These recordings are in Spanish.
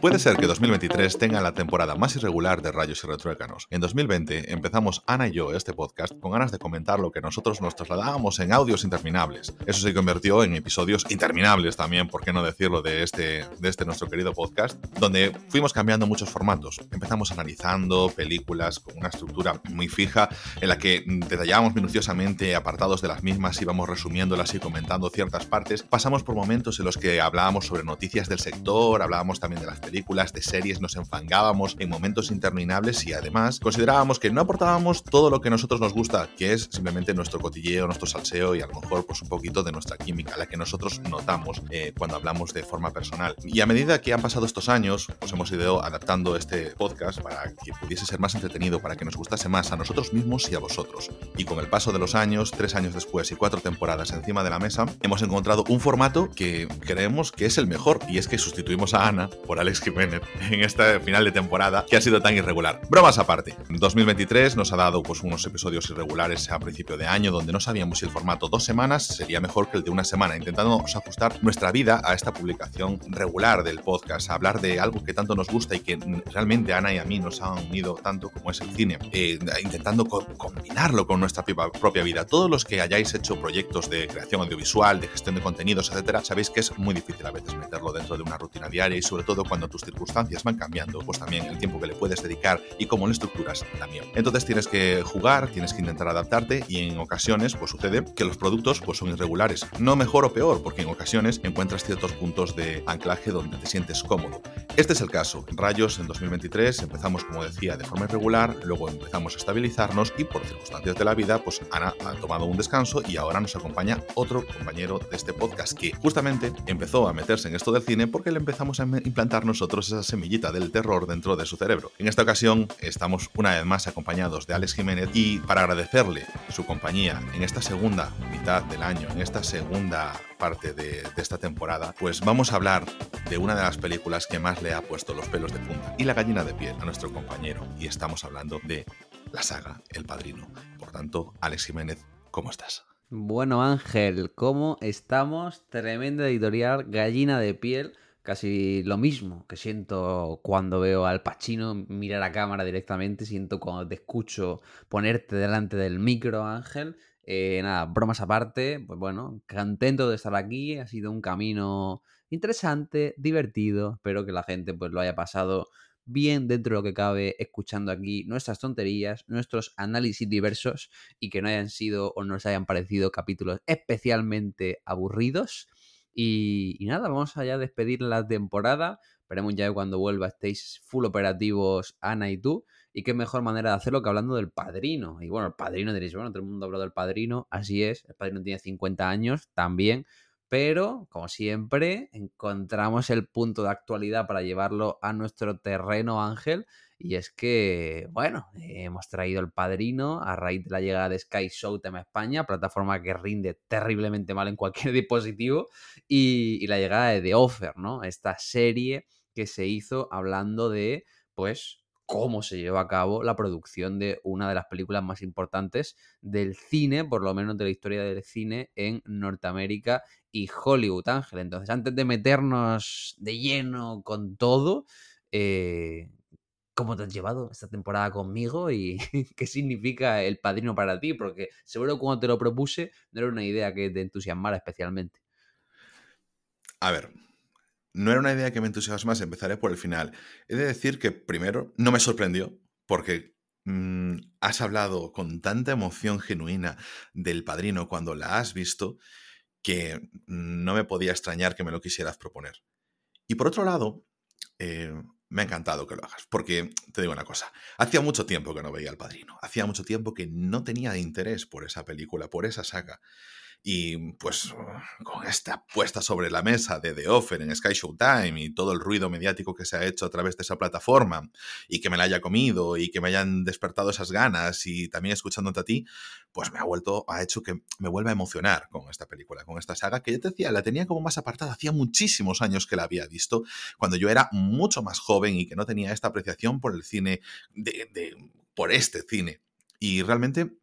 Puede ser que 2023 tenga la temporada más irregular de Rayos y Retruécanos. En 2020 empezamos Ana y yo este podcast con ganas de comentar lo que nosotros nos trasladábamos en audios interminables. Eso se convirtió en episodios interminables también, por qué no decirlo, de este, de este nuestro querido podcast, donde fuimos cambiando muchos formatos. Empezamos analizando películas con una estructura muy fija en la que detallábamos minuciosamente apartados de las mismas, íbamos resumiéndolas y comentando ciertas partes. Pasamos por momentos en los que hablábamos sobre noticias del sector, hablábamos también de las películas, de series, nos enfangábamos en momentos interminables y además considerábamos que no aportábamos todo lo que a nosotros nos gusta, que es simplemente nuestro cotilleo, nuestro salseo y a lo mejor pues un poquito de nuestra química, la que nosotros notamos eh, cuando hablamos de forma personal. Y a medida que han pasado estos años, pues hemos ido adaptando este podcast para que pudiese ser más entretenido, para que nos gustase más a nosotros mismos y a vosotros. Y con el paso de los años, tres años después y cuatro temporadas encima de la mesa, hemos encontrado un formato que creemos que es el mejor y es que sustituimos a Ana por Alex Jiménez en este final de temporada que ha sido tan irregular. Bromas aparte, 2023 nos ha dado pues unos episodios irregulares a principio de año donde no sabíamos si el formato dos semanas sería mejor que el de una semana, intentando ajustar nuestra vida a esta publicación regular del podcast, a hablar de algo que tanto nos gusta y que realmente Ana y a mí nos han unido tanto como es el cine, eh, intentando combinarlo con nuestra propia vida. Todos los que hayáis hecho proyectos de creación audiovisual, de gestión de contenidos, etcétera, sabéis que es muy difícil a veces meterlo dentro de una rutina diaria y sobre todo cuando tus circunstancias van cambiando, pues también el tiempo que le puedes dedicar y cómo lo estructuras también. Entonces tienes que jugar, tienes que intentar adaptarte y en ocasiones pues sucede que los productos pues son irregulares. No mejor o peor, porque en ocasiones encuentras ciertos puntos de anclaje donde te sientes cómodo. Este es el caso. Rayos en 2023 empezamos, como decía, de forma irregular, luego empezamos a estabilizarnos y por circunstancias de la vida, pues Ana ha tomado un descanso y ahora nos acompaña otro compañero de este podcast que justamente empezó a meterse en esto del cine porque le empezamos a implantar nosotros esa semillita del terror dentro de su cerebro. En esta ocasión estamos una vez más acompañados de Alex Jiménez y para agradecerle su compañía en esta segunda mitad del año, en esta segunda parte de, de, esta temporada, pues vamos a hablar de una de las películas que más le ha puesto los pelos de punta y la gallina de piel a nuestro compañero. Y estamos hablando de la saga El Padrino. Por tanto, Alex Jiménez, ¿cómo estás? Bueno, Ángel, ¿cómo estamos? Tremenda editorial, gallina de piel. Casi lo mismo que siento cuando veo al Pachino mirar a cámara directamente, siento cuando te escucho ponerte delante del micro, Ángel. Eh, nada, bromas aparte, pues bueno, contento de estar aquí, ha sido un camino interesante, divertido, espero que la gente pues lo haya pasado bien dentro de lo que cabe escuchando aquí nuestras tonterías, nuestros análisis diversos y que no hayan sido o no os hayan parecido capítulos especialmente aburridos. Y, nada, vamos allá a despedir la temporada. Esperemos ya que cuando vuelva estéis full operativos Ana y tú. Y qué mejor manera de hacerlo que hablando del padrino. Y bueno, el padrino diréis, bueno, todo el mundo ha hablado del padrino. Así es, el padrino tiene 50 años también. Pero, como siempre, encontramos el punto de actualidad para llevarlo a nuestro terreno, Ángel. Y es que, bueno, hemos traído el padrino a raíz de la llegada de Sky Showtime a España, plataforma que rinde terriblemente mal en cualquier dispositivo, y, la llegada de The Offer, ¿no? Esta serie que se hizo hablando de, pues, cómo se lleva a cabo la producción de una de las películas más importantes del cine, por lo menos de la historia del cine en Norteamérica y Hollywood, Ángel. Entonces, antes de meternos de lleno con todo, eh, ¿cómo te has llevado esta temporada conmigo y qué significa el padrino para ti? Porque seguro cuando te lo propuse no era una idea que te entusiasmara especialmente. A ver, no era una idea que me entusiasmase, empezaré por el final. He de decir que primero no me sorprendió porque mm, has hablado con tanta emoción genuina del padrino cuando la has visto que no me podía extrañar que me lo quisieras proponer. Y por otro lado, eh, me ha encantado que lo hagas, porque te digo una cosa, hacía mucho tiempo que no veía al padrino, hacía mucho tiempo que no tenía interés por esa película, por esa saga. Y pues con esta puesta sobre la mesa de The Offer en Sky Showtime y todo el ruido mediático que se ha hecho a través de esa plataforma y que me la haya comido y que me hayan despertado esas ganas y también escuchándote a ti, pues me ha vuelto, ha hecho que me vuelva a emocionar con esta película, con esta saga que yo te decía, la tenía como más apartada, hacía muchísimos años que la había visto, cuando yo era mucho más joven y que no tenía esta apreciación por el cine, de, de por este cine. Y realmente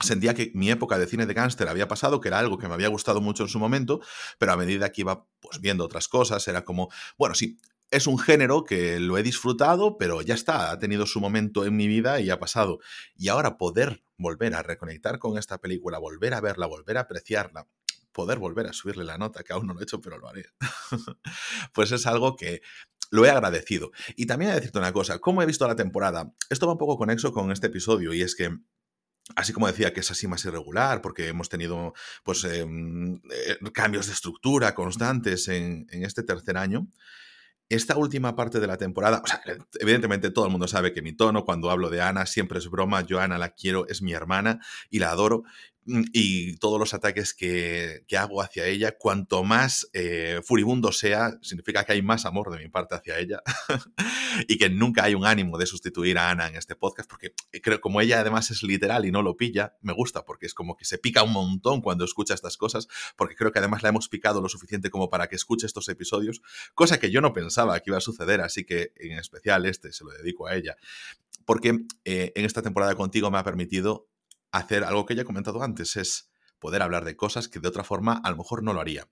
sentía que mi época de cine de gángster había pasado, que era algo que me había gustado mucho en su momento, pero a medida que iba pues, viendo otras cosas, era como, bueno, sí, es un género que lo he disfrutado, pero ya está, ha tenido su momento en mi vida y ha pasado. Y ahora poder volver a reconectar con esta película, volver a verla, volver a apreciarla, poder volver a subirle la nota, que aún no lo he hecho, pero lo haré, pues es algo que lo he agradecido. Y también he decirte una cosa, ¿cómo he visto la temporada? Esto va un poco conexo con este episodio y es que Así como decía que es así más irregular, porque hemos tenido pues, em, eh, cambios de estructura constantes en, en, este tercer año. Esta última parte de la temporada, o sea, evidentemente todo el mundo sabe que mi tono cuando hablo de Ana siempre es broma, yo Ana la quiero, es mi hermana y la adoro, y todos los ataques que, hago hacia ella, cuanto más eh, furibundo sea, significa que hay más amor de mi parte hacia ella y que nunca hay un ánimo de sustituir a Ana en este podcast, porque creo como ella además es literal y no lo pilla, me gusta porque es como que se pica un montón cuando escucha estas cosas, porque creo que además la hemos picado lo suficiente como para que escuche estos episodios, cosa que yo no pensaba que iba a suceder, así que en especial este se lo dedico a ella porque eh, en esta temporada contigo me ha permitido hacer algo que ya he comentado antes, es poder hablar de cosas que de otra forma a lo mejor no lo haría.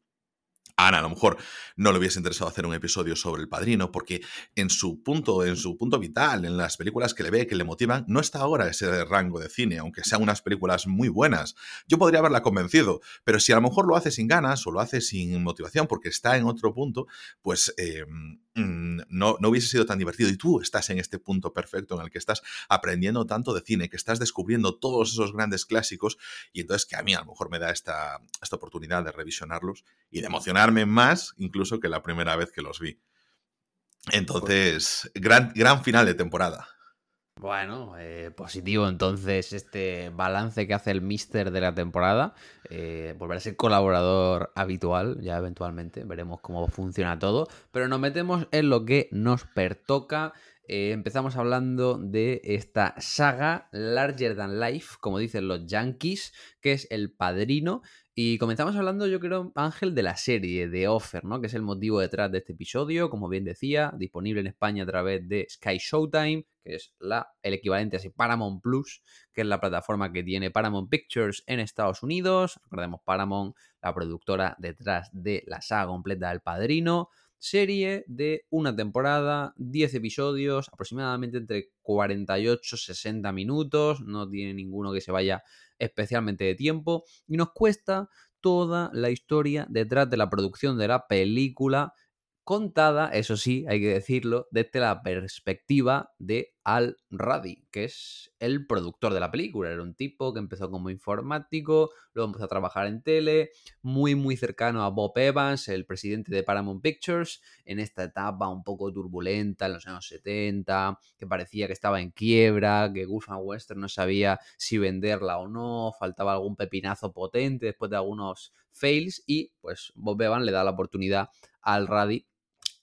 Ana a lo mejor no le hubiese interesado hacer un episodio sobre el padrino porque en su punto, en su punto vital, en las películas que le ve, que le motivan, no está ahora ese rango de cine, aunque sean unas películas muy buenas. Yo podría haberla convencido, pero si a lo mejor lo hace sin ganas o lo hace sin motivación porque está en otro punto, pues mm, no, no hubiese sido tan divertido. Y tú estás en este punto perfecto en el que estás aprendiendo tanto de cine, que estás descubriendo todos esos grandes clásicos y entonces que a mí a lo mejor me da esta, esta oportunidad de revisionarlos y de emocionarme más incluso que la primera vez que los vi. Entonces, gran, gran final de temporada. Bueno, eh, positivo entonces este balance que hace el Mister de la temporada. Eh, volver a ser colaborador habitual, ya eventualmente veremos cómo funciona todo. Pero nos metemos en lo que nos pertoca. Eh, empezamos hablando de esta saga Larger Than Life, como dicen los Yankees, que es El Padrino. Y comenzamos hablando, yo creo, Ángel, de la serie, de Offer, ¿no? Que es el motivo detrás de este episodio, como bien decía, disponible en España a través de Sky Showtime, que es la, el equivalente a Paramount Plus, que es la plataforma que tiene Paramount Pictures en Estados Unidos. Recordemos Paramount, la productora detrás de la saga completa del Padrino. Serie de una temporada, 10 episodios, aproximadamente entre 48 y 60 minutos. No tiene ninguno que se vaya especialmente de tiempo, y nos cuesta toda la historia detrás de la producción de la película contada, eso sí, hay que decirlo, desde la perspectiva de Al Radi, que es el productor de la película. Era un tipo que empezó como informático, luego empezó a trabajar en tele, muy muy cercano a Bob Evans, el presidente de Paramount Pictures, en esta etapa un poco turbulenta en los años 70, que parecía que estaba en quiebra, que Gulf Western no sabía si venderla o no, faltaba algún pepinazo potente después de algunos fails y pues Bob Evans le da la oportunidad al Radi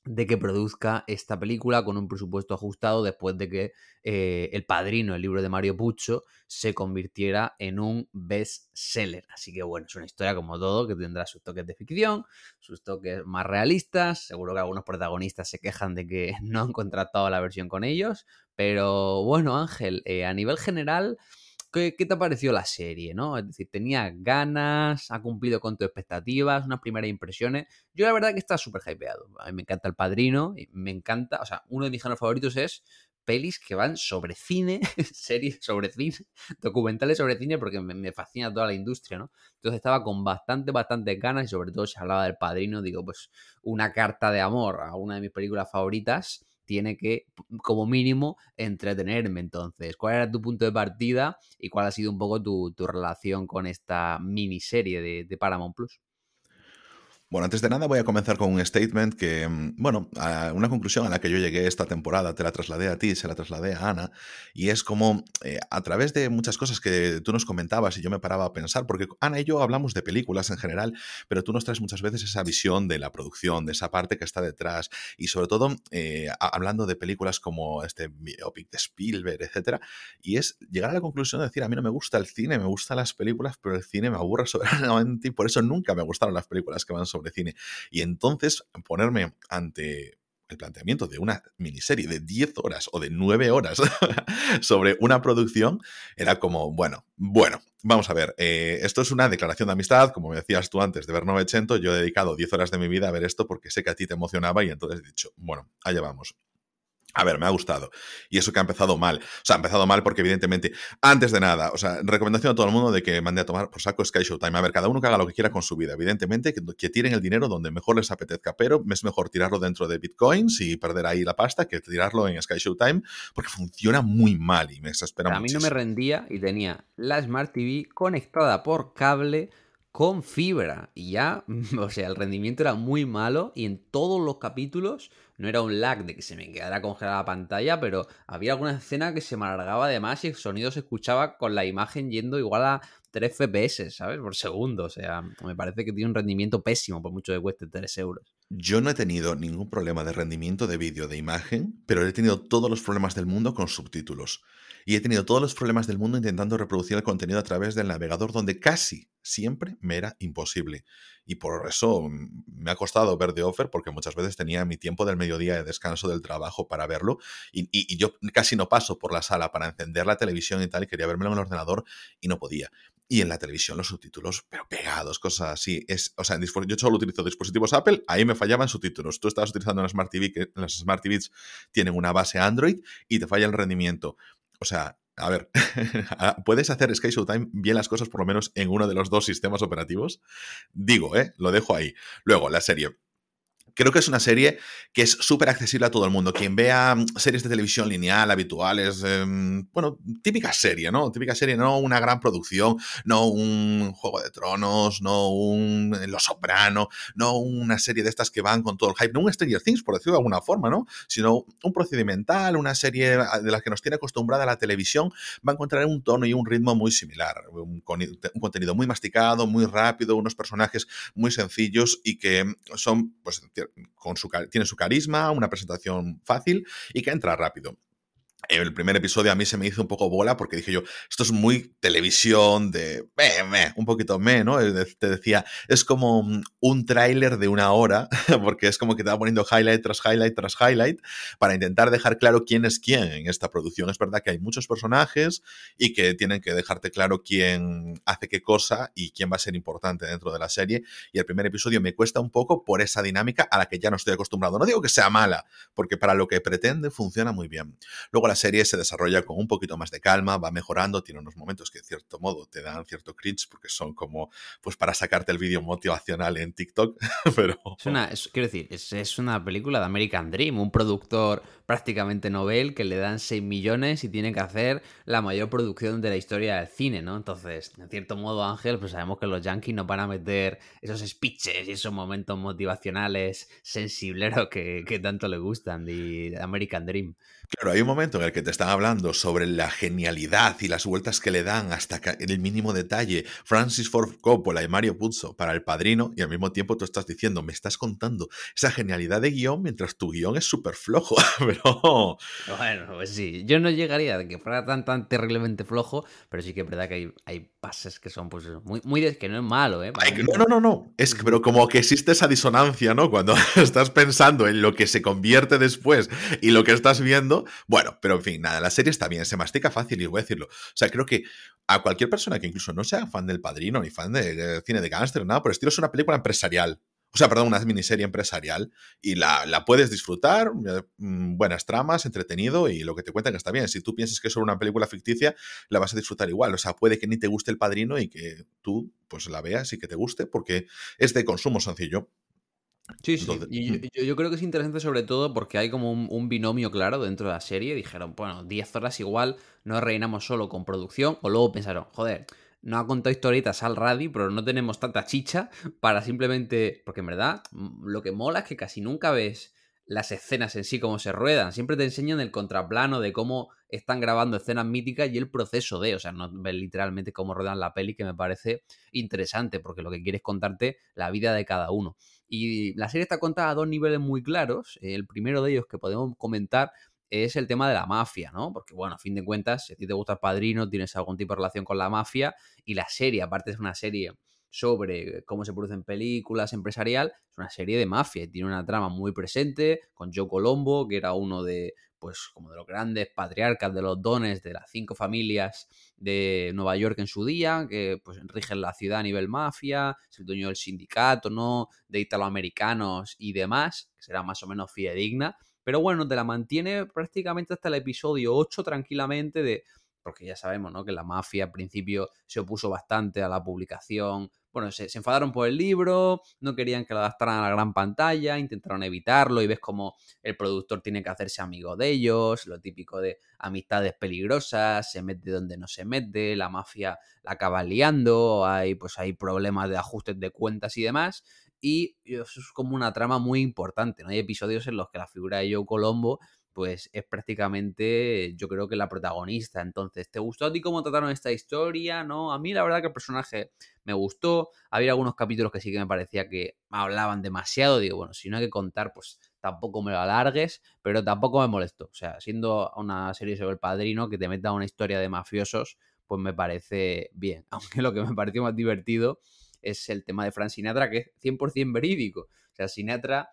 de que produzca esta película con un presupuesto ajustado después de que eh, El Padrino, el libro de Mario Pucho, se convirtiera en un best-seller. Así que bueno, es una historia como todo que tendrá sus toques de ficción, sus toques más realistas. Seguro que algunos protagonistas se quejan de que no han contratado la versión con ellos. Pero bueno, Ángel, eh, a nivel general... ¿Qué, te ha parecido la serie? ¿no? Es decir, tenía ganas, ha cumplido con tus expectativas, unas primeras impresiones. Yo la verdad que está súper hypeado. A mí me encanta El Padrino, me encanta, o sea, uno de mis géneros favoritos es pelis que van sobre cine, series sobre cine, documentales sobre cine, porque me, me, fascina toda la industria, ¿no? Entonces estaba con bastante, bastante ganas y sobre todo si hablaba del padrino, digo, pues una carta de amor a una de mis películas favoritas tiene que, como mínimo, entretenerme. Entonces, ¿cuál era tu punto de partida y cuál ha sido un poco tu, relación con esta miniserie de, de Paramount Plus? Bueno, antes de nada voy a comenzar con un statement que, mm, bueno, una conclusión a la que yo llegué esta temporada, te la trasladé a ti, se la trasladé a Ana, y es como eh, a través de muchas cosas que tú nos comentabas y yo me paraba a pensar, porque Ana y yo hablamos de películas en general, pero tú nos traes muchas veces esa visión de la producción, de esa parte que está detrás, y sobre todo eh, hablando de películas como este biopic de Spielberg, etcétera, y es llegar a la conclusión de decir, a mí no me gusta el cine, me gustan las películas, pero el cine me aburre soberanamente y por eso nunca me gustaron las películas que van sobre de cine. Y entonces ponerme ante el planteamiento de una miniserie de 10 horas o de 9 horas sobre una producción era como, bueno, bueno, vamos a ver, eh, esto es una declaración de amistad, como me decías tú antes de ver 900, yo he dedicado 10 horas de mi vida a ver esto porque sé que a ti te emocionaba y entonces he dicho, bueno, allá vamos. A ver, me ha gustado. Y eso que ha empezado mal. O sea, ha empezado mal porque, evidentemente, antes de nada, o sea, recomendación a todo el mundo de que mande a tomar por saco Sky Showtime. A ver, cada uno que haga lo que quiera con su vida. Evidentemente, que, que, tiren el dinero donde mejor les apetezca, pero es mejor tirarlo dentro de bitcoins y perder ahí la pasta que tirarlo en Sky Showtime porque funciona muy mal y me exaspera A mí no me rendía y tenía la Smart TV conectada por cable con fibra y ya, o sea, el rendimiento era muy malo y en todos los capítulos no era un lag de que se me quedara congelada la pantalla, pero había alguna escena que se me alargaba además y el sonido se escuchaba con la imagen yendo igual a 3 FPS, ¿sabes? Por segundo. O sea, me parece que tiene un rendimiento pésimo por mucho que cueste 3 euros. Yo no he tenido ningún problema de rendimiento de vídeo de imagen, pero he tenido todos los problemas del mundo con subtítulos. Y he tenido todos los problemas del mundo intentando reproducir el contenido a través del navegador, donde casi siempre me era imposible. Y por eso me ha costado ver The Offer, porque muchas veces tenía mi tiempo del mediodía de descanso del trabajo para verlo. Y, yo casi no paso por la sala para encender la televisión y tal, y quería vermelo en el ordenador y no podía. Y en la televisión los subtítulos, pero pegados, cosas así. Es, o sea, yo solo utilizo dispositivos Apple, ahí me fallaban subtítulos. Tú estabas utilizando una Smart TV, que las Smart TVs tienen una base Android y te falla el rendimiento. O sea, a ver, ¿puedes hacer Sky Showtime bien las cosas por lo menos en uno de los dos sistemas operativos? Digo, ¿eh? Lo dejo ahí. Luego, la serie. Creo que es una serie que es súper accesible a todo el mundo. Quien vea mm, series de televisión lineal habituales, em, bueno, típica serie, ¿no? Típica serie, no una gran producción, no un Juego de Tronos, no un Los Soprano, no una serie de estas que van con todo el hype, no un Stranger Things, por decirlo de alguna forma, ¿no? Sino un procedimental, una serie de la que nos tiene acostumbrada la televisión, va a encontrar un tono y un ritmo muy similar. Un contenido muy masticado, muy rápido, unos personajes muy sencillos y que son, pues, con su, tiene su carisma, una presentación fácil y que entra rápido el primer episodio a mí se me hizo un poco bola porque dije yo, esto es muy televisión de un poquito me, ¿no? Te decía, es como un tráiler de una hora, porque es como que te va poniendo highlight tras highlight tras highlight para intentar dejar claro quién es quién en esta producción. Es verdad que hay muchos personajes y que tienen que dejarte claro quién hace qué cosa y quién va a ser importante dentro de la serie. Y el primer episodio me cuesta un poco por esa dinámica a la que ya no estoy acostumbrado. No digo que sea mala, porque para lo que pretende funciona muy bien. Luego la serie se desarrolla con un poquito más de calma, va mejorando, tiene unos momentos que de cierto modo te dan cierto cringe porque son como pues para sacarte el vídeo motivacional en TikTok, pero... Es una, quiero decir, es, una película de American Dream, un productor prácticamente novel que le dan 6 millones y tiene que hacer la mayor producción de la historia del cine, ¿no? Entonces, en cierto modo, Ángel, pues sabemos que los yankees no van a meter esos speeches y esos momentos motivacionales sensibleros que, que tanto le gustan de American Dream. Claro, hay un momento en el que te están hablando sobre la genialidad y las vueltas que le dan hasta en el mínimo detalle Francis Ford Coppola y Mario Puzo para El Padrino y al mismo tiempo tú estás diciendo, me estás contando esa genialidad de guion mientras tu guion es súper flojo, pero... Bueno, pues sí, yo no llegaría a que fuera tan, tan terriblemente flojo, pero sí que es verdad que hay, hay pases que son pues muy, muy de, que no es malo, ¿eh? no, no, no, no, es que, pero como que existe esa disonancia, ¿no? Cuando estás pensando en lo que se convierte después y lo que estás viendo, bueno, pero en fin, nada, la serie está bien, se mastica fácil y voy a decirlo. O sea, creo que a cualquier persona que incluso no sea fan del padrino ni fan de, cine de gángster, nada por el estilo, es una película empresarial. O sea, perdón, una miniserie empresarial y la, la, puedes disfrutar, eh, mm, buenas tramas, entretenido y lo que te cuentan está bien. Si tú piensas que es solo una película ficticia, la vas a disfrutar igual. O sea, puede que ni te guste el padrino y que tú pues la veas y que te guste porque es de consumo sencillo. Sí, sí. y yo, creo que es interesante sobre todo porque hay como un, binomio claro dentro de la serie. Dijeron, bueno, 10 horas igual no reinamos solo con producción. O luego pensaron, joder, no ha contado historietas al radio, pero no tenemos tanta chicha para simplemente... Porque en verdad lo que mola es que casi nunca ves las escenas en sí, cómo se ruedan. Siempre te enseñan el contraplano de cómo están grabando escenas míticas y el proceso de, o sea, no ves literalmente cómo ruedan la peli, que me parece interesante, porque lo que quieres contarte la vida de cada uno. Y la serie está contada a dos niveles muy claros. El primero de ellos que podemos comentar es el tema de la mafia, ¿no? Porque, bueno, a fin de cuentas, si a ti te gusta el padrino, tienes algún tipo de relación con la mafia y la serie, aparte es una serie sobre cómo se producen películas empresarial, es una serie de mafia y tiene una trama muy presente con Joe Colombo, que era uno de pues como de los grandes patriarcas de los dones de las cinco familias de Nueva York en su día, que pues rigen la ciudad a nivel mafia, es el dueño del sindicato, ¿no? De italoamericanos y demás, que será más o menos fidedigna. Pero bueno, te la mantiene prácticamente hasta el episodio 8 tranquilamente de... Porque ya sabemos, ¿no? Que la mafia al principio se opuso bastante a la publicación bueno, se, enfadaron por el libro, no querían que lo adaptaran a la gran pantalla, intentaron evitarlo y ves como el productor tiene que hacerse amigo de ellos, lo típico de amistades peligrosas, se mete donde no se mete, la mafia la acaba liando, hay pues hay problemas de ajustes de cuentas y demás. Y eso es como una trama muy importante, ¿no? Hay episodios en los que la figura de Joe Colombo pues es prácticamente, yo creo que la protagonista. Entonces, ¿te gustó a ti cómo trataron esta historia? No, a mí la verdad que el personaje me gustó. Había algunos capítulos que sí que me parecía que hablaban demasiado. Digo, bueno, si no hay que contar, pues tampoco me lo alargues, pero tampoco me molestó. O sea, siendo una serie sobre el padrino que te meta una historia de mafiosos, pues me parece bien. Aunque lo que me pareció más divertido es el tema de Frank Sinatra, que es 100% verídico. O sea, Sinatra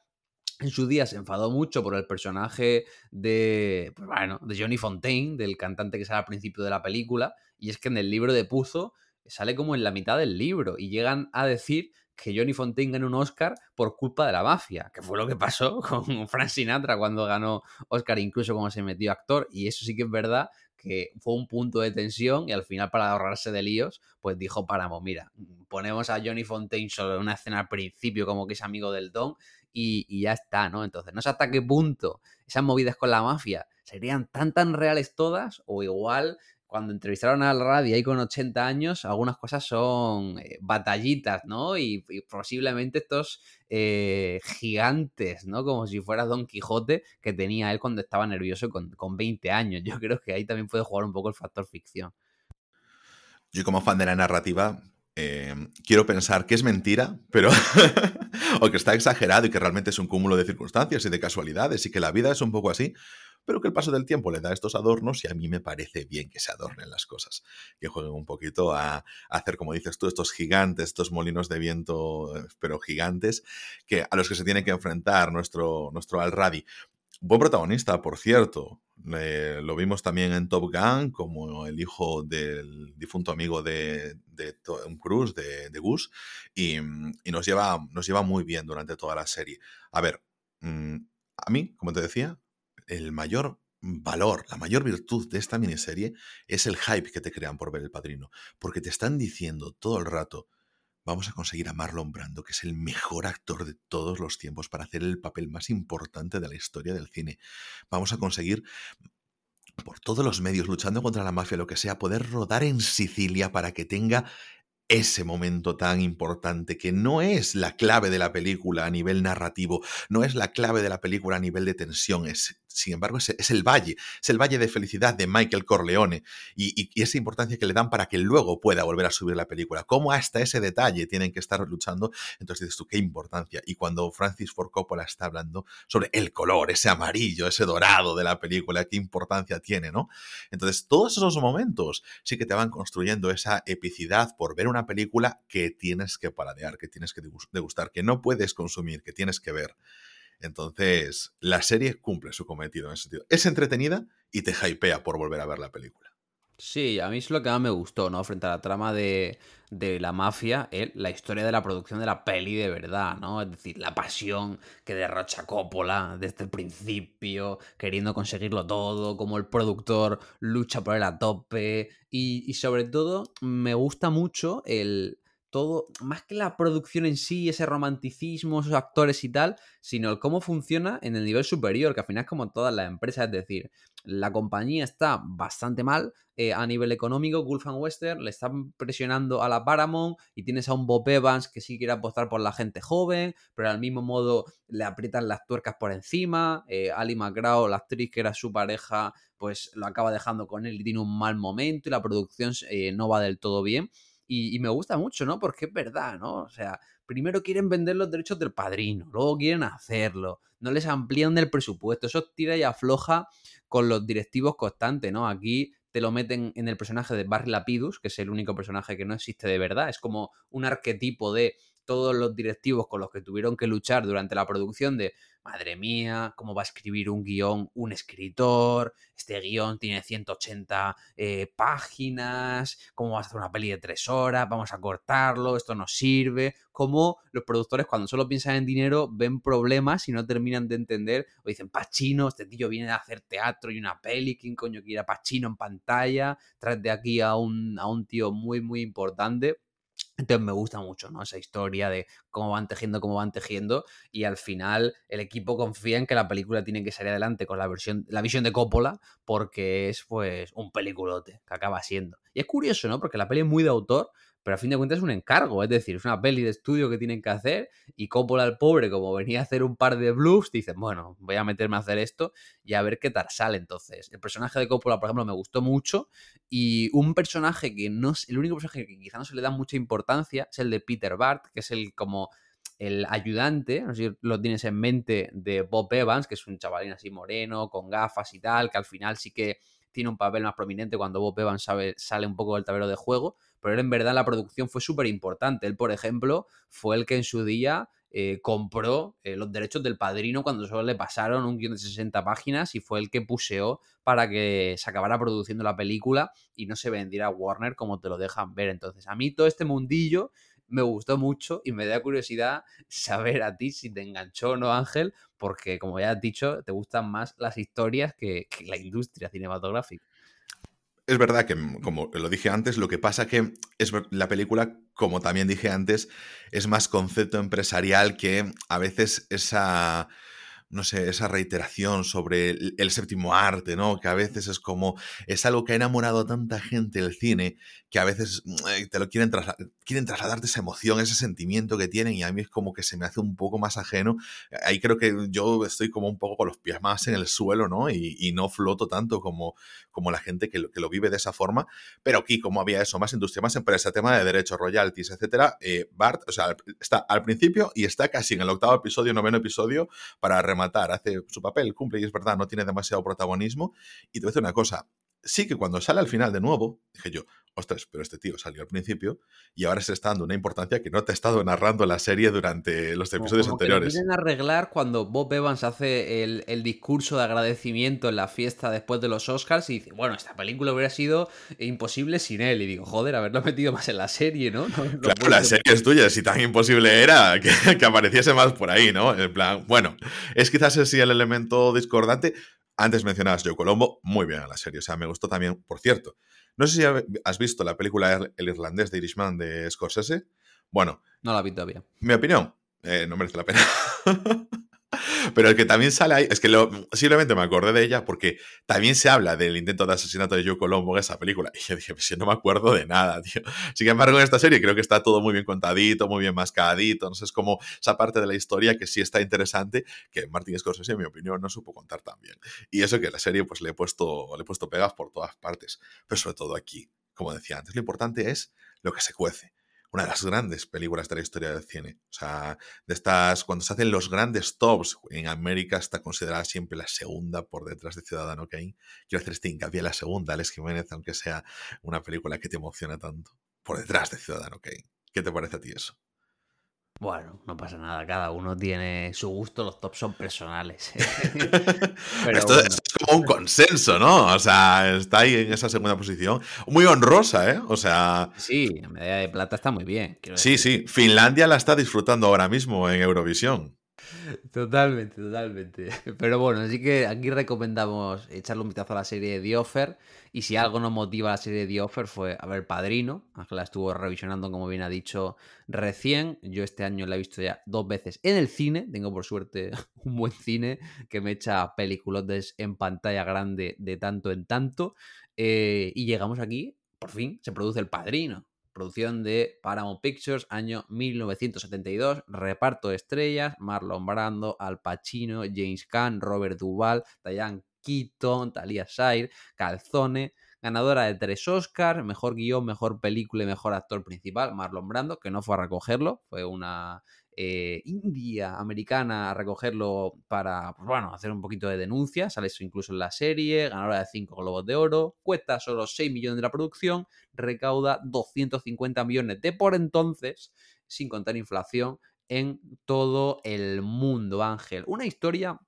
en su día se enfadó mucho por el personaje de, pues bueno, de Johnny Fontaine, del cantante que sale al principio de la película, y es que en el libro de Puzo sale como en la mitad del libro y llegan a decir que Johnny Fontaine ganó un Oscar por culpa de la mafia, que fue lo que pasó con Frank Sinatra cuando ganó Oscar, incluso cuando se metió actor, y eso sí que es verdad que fue un punto de tensión y al final para ahorrarse de líos, pues dijo Paramo, mira, ponemos a Johnny Fontaine solo en una escena al principio como que es amigo del Don y, ya está, ¿no? Entonces, no sé hasta qué punto esas movidas con la mafia serían tan, tan reales todas, o igual cuando entrevistaron al radio ahí con 80 años, algunas cosas son eh, batallitas, ¿no? Y, posiblemente estos eh, gigantes, ¿no? Como si fuera Don Quijote que tenía él cuando estaba nervioso con, con 20 años. Yo creo que ahí también puede jugar un poco el factor ficción. Yo como fan de la narrativa, Em, quiero pensar que es mentira, pero. o que está exagerado y que realmente es un cúmulo de circunstancias y de casualidades y que la vida es un poco así, pero que el paso del tiempo le da estos adornos y a mí me parece bien que se adornen las cosas, que jueguen un poquito a, hacer, como dices tú, estos gigantes, estos molinos de viento, pero gigantes, que, a los que se tiene que enfrentar nuestro, nuestro Al-Radi. Buen protagonista, por cierto. Lo vimos también en Top Gun como el hijo del difunto amigo de, de Tom de, de Gus, y, nos, lleva, nos lleva muy bien durante toda la serie. A ver, mm, a mí, como te decía, el mayor valor, la mayor virtud de esta miniserie es el hype que te crean por ver el padrino, porque te están diciendo todo el rato, vamos a conseguir a Marlon Brando, que es el mejor actor de todos los tiempos para hacer el papel más importante de la historia del cine. Vamos a conseguir por todos los medios, luchando contra la mafia, lo que sea, poder rodar en Sicilia para que tenga ese momento tan importante que no es la clave de la película a nivel narrativo, no es la clave de la película a nivel de tensión, es sin embargo, es, el valle, es el valle de felicidad de Michael Corleone y, esa importancia que le dan para que luego pueda volver a subir la película. ¿Cómo hasta ese detalle tienen que estar luchando? Entonces dices tú, qué importancia. Y cuando Francis Ford Coppola está hablando sobre el color, ese amarillo, ese dorado de la película, qué importancia tiene, ¿no? Entonces, todos esos momentos sí que te van construyendo esa epicidad por ver una película que tienes que paladear, que tienes que degustar, que no puedes consumir, que tienes que ver. Entonces, la serie cumple su cometido en ese sentido. Es entretenida y te hypea por volver a ver la película. Sí, a mí es lo que más me gustó, ¿no? Frente a la trama de, de la mafia, la historia de la producción de la peli de verdad, ¿no? Es decir, la pasión que derrocha Coppola desde el principio, queriendo conseguirlo todo, como el productor lucha por el a tope y, y sobre todo me gusta mucho el, todo, más que la producción en sí, ese romanticismo, esos actores y tal, sino el cómo funciona en el nivel superior, que al final es como todas las empresas, es decir, la compañía está bastante mal eh, a nivel económico, Gulf Western le están presionando a la Paramount y tienes a un Bob Evans que sí quiere apostar por la gente joven, pero al mismo modo le aprietan las tuercas por encima, eh, Ali McGraw, la actriz que era su pareja, pues lo acaba dejando con él y tiene un mal momento y la producción eh, no va del todo bien. Y, me gusta mucho, ¿no? Porque es verdad, ¿no? O sea, primero quieren vender los derechos del padrino, luego quieren hacerlo, no les amplían del presupuesto, eso tira y afloja con los directivos constantes, ¿no? Aquí te lo meten en el personaje de Barry Lapidus, que es el único personaje que no existe de verdad. Es como un arquetipo de todos los directivos con los que tuvieron que luchar durante la producción de, madre mía, cómo va a escribir un guion un escritor, este guion tiene 180 eh, páginas, cómo va a hacer una peli de tres horas, vamos a cortarlo, esto no sirve, cómo los productores cuando solo piensan en dinero ven problemas y no terminan de entender, o dicen, Pachino, este tío viene a hacer teatro y una peli, ¿quién coño quiere a Pachino en pantalla? Traes de aquí a un, a un tío muy, muy importante entonces me gusta mucho, ¿no? Esa historia de cómo van tejiendo, cómo van tejiendo. Y al final el equipo confía en que la película tiene que salir adelante con la versión, la visión de Coppola, porque es pues un peliculote que acaba siendo. Y es curioso, ¿no? Porque la peli es muy de autor, pero a fin de cuentas es un encargo, es decir, es una peli de estudio que tienen que hacer y Coppola el pobre, como venía a hacer un par de blues, dicen, bueno, voy a meterme a hacer esto y a ver qué tal sale entonces. El personaje de Coppola, por ejemplo, me gustó mucho y un personaje que no es, el único personaje que quizá no se le da mucha importancia es el de Peter Bart, que es el como el ayudante, no sé si lo tienes en mente, de Bob Evans, que es un chavalín así moreno, con gafas y tal, que al final sí que tiene un papel más prominente cuando Bob Evans sabe, sale un poco del tablero de juego, pero en verdad la producción fue súper importante. Él, por ejemplo, fue el que en su día eh, compró eh, los derechos del padrino cuando solo le pasaron un guion de 60 páginas y fue el que puseó para que se acabara produciendo la película y no se vendiera a Warner como te lo dejan ver. Entonces, a mí todo este mundillo me gustó mucho y me da curiosidad saber a ti si te enganchó o no, Ángel, porque como ya has dicho, te gustan más las historias que la industria cinematográfica. Es verdad que, como lo dije antes, lo que pasa que es la película, como también dije antes, es más concepto empresarial que a veces esa no sé, esa reiteración sobre el, séptimo arte, ¿no? Que a veces es como, es algo que ha enamorado a tanta gente el cine, que a veces mm, eh, te lo quieren, quieren trasladarte esa emoción, ese sentimiento que tienen, y a mí es como que se me hace un poco más ajeno. Ahí creo que yo estoy como un poco con los pies más en el suelo, ¿no? Y, no floto tanto como, como la gente que lo, que lo vive de esa forma, pero aquí como había eso, más industria, más empresa, tema de derechos, royalties, etcétera, eh, Bart, o sea, está al principio y está casi en el octavo episodio, noveno episodio, para matar, hace su papel, cumple y es verdad, no tiene demasiado protagonismo. Y te voy a decir una cosa, sí que cuando sale al final de nuevo, dije yo, ostras, pero este tío salió al principio y ahora se está dando una importancia que no te ha estado narrando la serie durante los episodios anteriores. Que arreglar cuando Bob Evans hace el, discurso de agradecimiento en la fiesta después de los Oscars y dice, bueno, esta película hubiera sido imposible sin él. Y digo, joder, haberlo metido más en la serie, ¿no? claro, la serie es tuya, si tan imposible era que, que apareciese más por ahí, ¿no? En plan, bueno, es quizás ese el elemento discordante, antes mencionabas Joe Colombo, muy bien en la serie. O sea, me gustó también, por cierto. No sé si has visto la película El irlandés de Irishman de Scorsese. Bueno. No la vi todavía. Mi opinión, eh, no merece la pena. Pero el que también sale ahí, es que lo, simplemente me acordé de ella porque también se habla del intento de asesinato de Joe Colombo en esa película. Y yo dije, pues yo no me acuerdo de nada, tío. Sin embargo, en esta serie creo que está todo muy bien contadito, muy bien mascadito. No sé, es como esa parte de la historia que sí está interesante, que Martin Scorsese, en mi opinión, no supo contar tan bien. Y eso que la serie, pues le he puesto, le he puesto pegas por todas partes. Pero sobre todo aquí, como decía antes, lo importante es lo que se cuece una de las grandes películas de la historia del cine. O sea, de estas, cuando se hacen los grandes tops, en América está considerada siempre la segunda por detrás de Ciudadano Kane. Quiero hacer este hincapié la segunda, Alex Jiménez, aunque sea una película que te emociona tanto. Por detrás de Ciudadano Kane. ¿Qué te parece a ti eso? Bueno, no pasa nada, cada uno tiene su gusto, los tops son personales. Pero esto, es como un consenso, ¿no? O sea, está ahí en esa segunda posición. Muy honrosa, ¿eh? O sea. Sí, la medalla de plata está muy bien. Sí, sí. Finlandia la está disfrutando ahora mismo en Eurovisión. Totalmente, totalmente. Pero bueno, así que aquí recomendamos echarle un vistazo a la serie de The Offer. Y si algo nos motiva la serie de The Offer fue a ver Padrino. Ángela estuvo revisionando, como bien ha dicho, recién. Yo este año la he visto ya dos veces en el cine. Tengo por suerte un buen cine que me echa peliculotes en pantalla grande de tanto en tanto. Eh, y llegamos aquí, por fin, se produce El Padrino producción de Paramount Pictures, año 1972, reparto de estrellas, Marlon Brando, Al Pacino, James Caan, Robert Duvall, Diane Keaton, Talia Shire, Calzone, ganadora de tres Oscars, mejor guion, mejor película y mejor actor principal, Marlon Brando, que no fue a recogerlo, fue una eh, india, americana, a recogerlo para, pues bueno, hacer un poquito de denuncia. Sale eso incluso en la serie, ganadora de 5 globos de oro, cuesta solo 6 millones de la producción, recauda 250 millones de por entonces, sin contar inflación, en todo el mundo, Ángel. Una historia,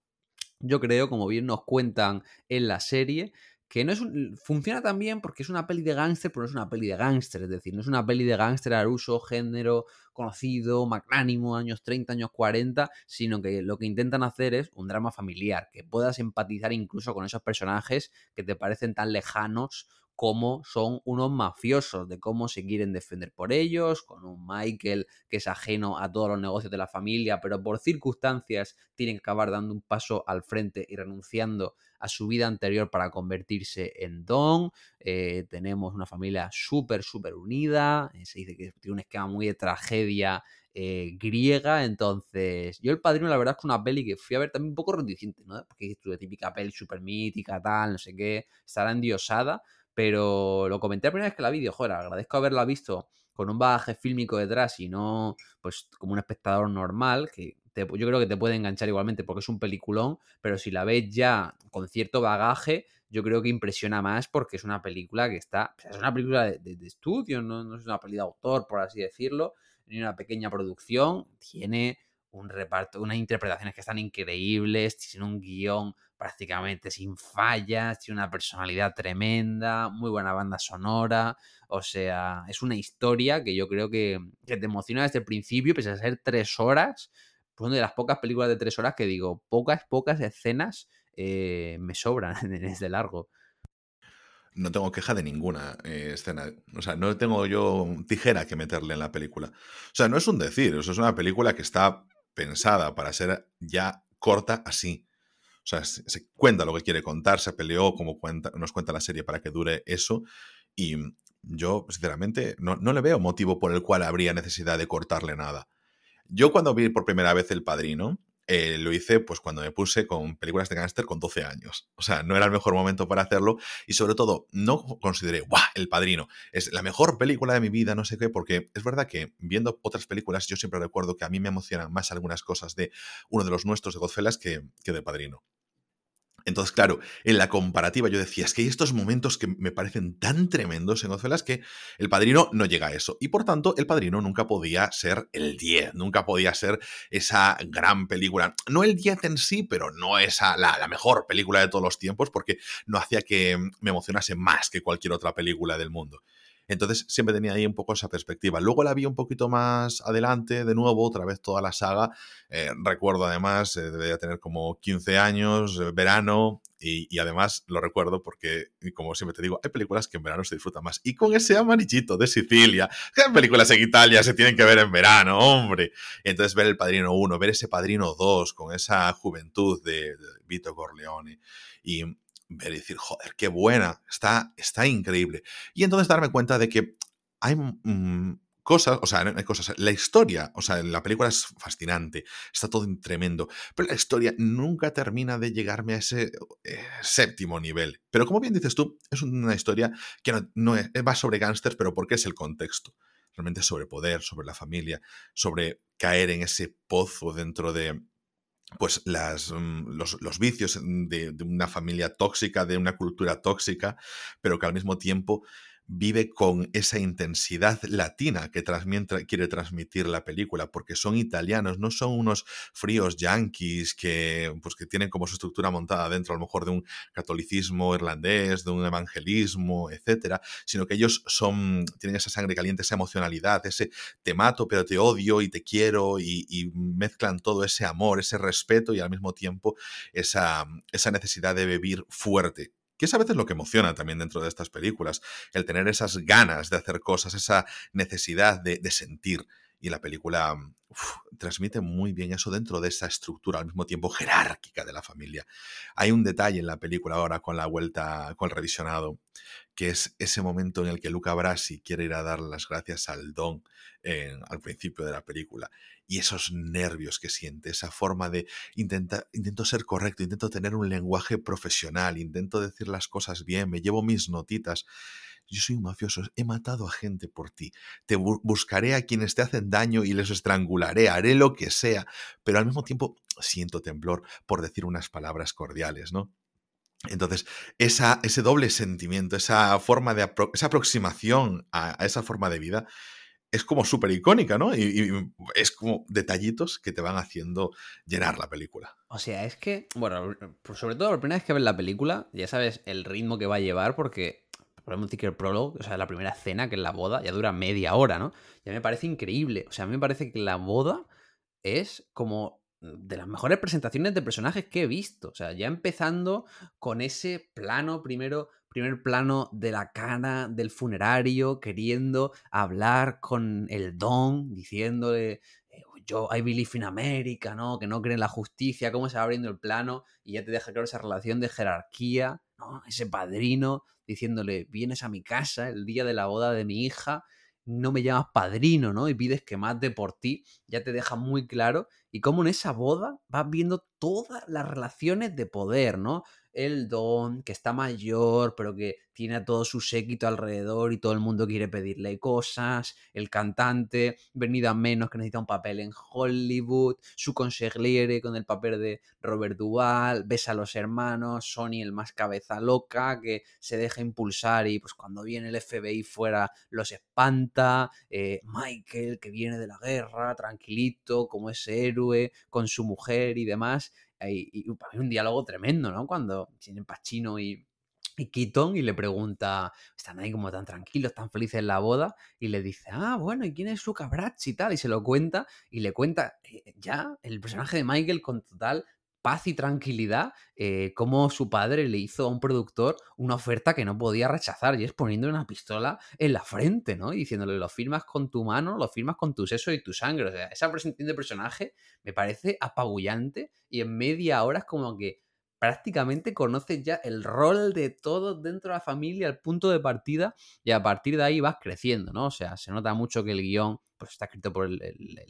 yo creo, como bien nos cuentan en la serie, que no es un, funciona también porque es una peli de gángster, pero no es una peli de gángster, es decir, no es una peli de gángster al uso, género conocido, magnánimo, años 30, años 40, sino que lo que intentan hacer es un drama familiar, que puedas empatizar incluso con esos personajes que te parecen tan lejanos como son unos mafiosos, de cómo se quieren defender por ellos, con un Michael que es ajeno a todos los negocios de la familia, pero por circunstancias tienen que acabar dando un paso al frente y renunciando a su vida anterior para convertirse en Don. Eh, tenemos una familia súper, súper unida. Eh, se dice que tiene un esquema muy de tragedia eh, griega. Entonces, yo El Padrino, la verdad es que una peli que fui a ver también un poco reticente, ¿no? Porque es tu típica peli súper mítica, tal, no sé qué, estará endiosada. Pero lo comenté la primera vez que la vi, joder, agradezco haberla visto con un bagaje fílmico detrás y no, pues, como un espectador normal, que yo creo que te puede enganchar igualmente porque es un peliculón, pero si la ves ya con cierto bagaje, yo creo que impresiona más porque es una película que está, es una película de, estudio, ¿no? no, es una película de autor, por así decirlo, ni una pequeña producción, tiene un reparto, unas interpretaciones que están increíbles, tiene un guion prácticamente sin fallas, tiene una personalidad tremenda, muy buena banda sonora, o sea, es una historia que yo creo que, te emociona desde el principio, pese a ser tres horas, pues una de las pocas películas de tres horas que digo, pocas, pocas escenas eh, me sobran en este largo. No tengo queja de ninguna eh, escena. O sea, no tengo yo tijera que meterle en la película. O sea, no es un decir, eso es una película que está pensada para ser ya corta así. O sea, se, cuenta lo que quiere contar, se peleó como nos cuenta la serie para que dure eso. Y yo, sinceramente, no, no le veo motivo por el cual habría necesidad de cortarle nada. Yo cuando vi por primera vez El Padrino, eh, lo hice pues cuando me puse con películas de gángster con 12 años. O sea, no era el mejor momento para hacerlo y sobre todo no consideré, ¡guau! El Padrino es la mejor película de mi vida, no sé qué, porque es verdad que viendo otras películas yo siempre recuerdo que a mí me emocionan más algunas cosas de uno de los nuestros de Godfellas que, que de Padrino. Entonces, claro, en la comparativa yo decía, es que hay estos momentos que me parecen tan tremendos en Goodfellas que el padrino no llega a eso. Y por tanto, el padrino nunca podía ser el 10, nunca podía ser esa gran película. No el 10 en sí, pero no esa la, la mejor película de todos los tiempos, porque no hacía que me emocionase más que cualquier otra película del mundo. Entonces siempre tenía ahí un poco esa perspectiva. Luego la vi un poquito más adelante, de nuevo, otra vez toda la saga. Eh, recuerdo además, eh, debería tener como 15 años, eh, verano, y, además lo recuerdo porque, como siempre te digo, hay películas que en verano se disfrutan más. Y con ese amarillito de Sicilia, hay películas en Italia se tienen que ver en verano, hombre. entonces ver El Padrino 1, ver ese Padrino 2 con esa juventud de, de Vito Corleone. Y, ver y decir, joder, qué buena, está, está increíble. Y entonces darme cuenta de que hay mm, cosas, o sea, hay cosas, la historia, o sea, la película es fascinante, está todo tremendo, pero la historia nunca termina de llegarme a ese eh, séptimo nivel. Pero como bien dices tú, es una historia que no, no es, va sobre gángsters, pero porque es el contexto. Realmente sobre poder, sobre la familia, sobre caer en ese pozo dentro de, pues las, mm, los, vicios de, de, una familia tóxica, de una cultura tóxica, pero que al mismo tiempo vive con esa intensidad latina que quiere transmitir la película, porque son italianos, no son unos fríos yanquis que, pues, que tienen como su estructura montada dentro a lo mejor de un catolicismo irlandés, de un evangelismo, etcétera, sino que ellos son, tienen esa sangre caliente, esa emocionalidad, ese te mato pero te odio y te quiero y, mezclan todo ese amor, ese respeto y al mismo tiempo esa, esa necesidad de vivir fuerte que es a veces lo que emociona también dentro de estas películas, el tener esas ganas de hacer cosas, esa necesidad de, sentir. Y la película transmite muy bien eso dentro de esa estructura al mismo tiempo jerárquica de la familia. Hay un detalle en la película ahora con la vuelta, con el revisionado, que es ese momento en el que Luca Brasi quiere ir a dar las gracias al don al principio de la película y esos nervios que siente, esa forma de intenta, intento ser correcto, intento tener un lenguaje profesional, intento decir las cosas bien, me llevo mis notitas. yo soy un mafioso, he matado a gente por ti, te buscaré a quienes te hacen daño y les estrangularé, haré lo que sea, pero al mismo tiempo siento temblor por decir unas palabras cordiales, ¿no? Entonces, esa, ese doble sentimiento, esa forma de esa aproximación a, esa forma de vida es como súper icónica, ¿no? Y, es como detallitos que te van haciendo llenar la película. O sea, es que, bueno, sobre todo la primera vez que ves la película, ya sabes el ritmo que va a llevar porque decir que el prólogo, o sea, la primera escena, que es la boda, ya dura media hora, ¿no? Ya me parece increíble. O sea, a mí me parece que la boda es como de las mejores presentaciones de personajes que he visto. O sea, ya empezando con ese plano, primero, primer plano de la cara del funerario, queriendo hablar con el don, diciéndole, eh, yo, I believe in America, ¿no? Que no cree en la justicia, cómo se va abriendo el plano y ya te deja claro esa relación de jerarquía, ¿no? Ese padrino diciéndole, vienes a mi casa el día de la boda de mi hija no me llamas padrino, ¿no? Y pides que mate por ti, ya te deja muy claro. Y cómo en esa boda vas viendo todas las relaciones de poder, ¿no? el don, que está mayor, pero que tiene a todo su séquito alrededor y todo el mundo quiere pedirle cosas, el cantante, venido a menos que necesita un papel en Hollywood, su consigliere con el papel de Robert Duvall, ves a los hermanos, Sony el más cabeza loca, que se deja impulsar y pues cuando viene el FBI fuera los espanta, eh, Michael que viene de la guerra, tranquilito, como ese héroe, con su mujer y demás, y, para mí un diálogo tremendo, ¿no? Cuando tienen Pacino y, y Keaton y le pregunta, están ahí como tan tranquilos, tan felices en la boda, y le dice, ah, bueno, ¿y quién es su Brach y tal? Y se lo cuenta, y le cuenta eh, ya el personaje de Michael con total paz y tranquilidad eh, como su padre le hizo a un productor una oferta que no podía rechazar y es poniendo una pistola en la frente, ¿no? Y diciéndole, lo firmas con tu mano, lo firmas con tu seso y tu sangre. O sea, esa presentación de personaje me parece apabullante y en media hora es como que prácticamente conoces ya el rol de todos dentro de la familia, el punto de partida, y a partir de ahí vas creciendo, ¿no? O sea, se nota mucho que el guion pues, está escrito por el,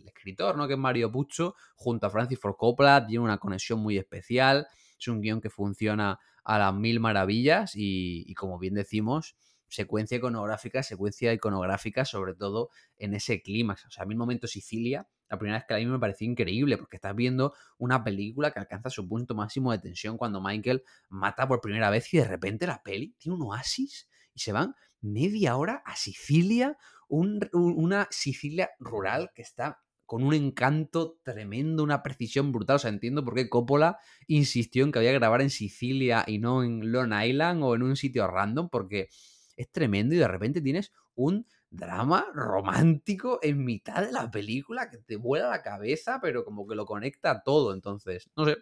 escritor, ¿no? Que es Mario Pucho, junto a Francis Ford Coppola, tiene una conexión muy especial, es un guion que funciona a las mil maravillas y, y como bien decimos, secuencia iconográfica, secuencia iconográfica, sobre todo en ese clímax. O sea, a mí el momento Sicilia la primera vez que la vi me pareció increíble, porque estás viendo una película que alcanza su punto máximo de tensión cuando Michael mata por primera vez y de repente la peli tiene un oasis y se van media hora a Sicilia, una Sicilia rural que está con un encanto tremendo, una precisión brutal. O sea, entiendo por qué Coppola insistió en que había que grabar en Sicilia y no en Long Island o en un sitio random, porque es tremendo y de repente tienes un drama romántico en mitad de la película que te vuela la cabeza, pero como que lo conecta todo. Entonces, no sé.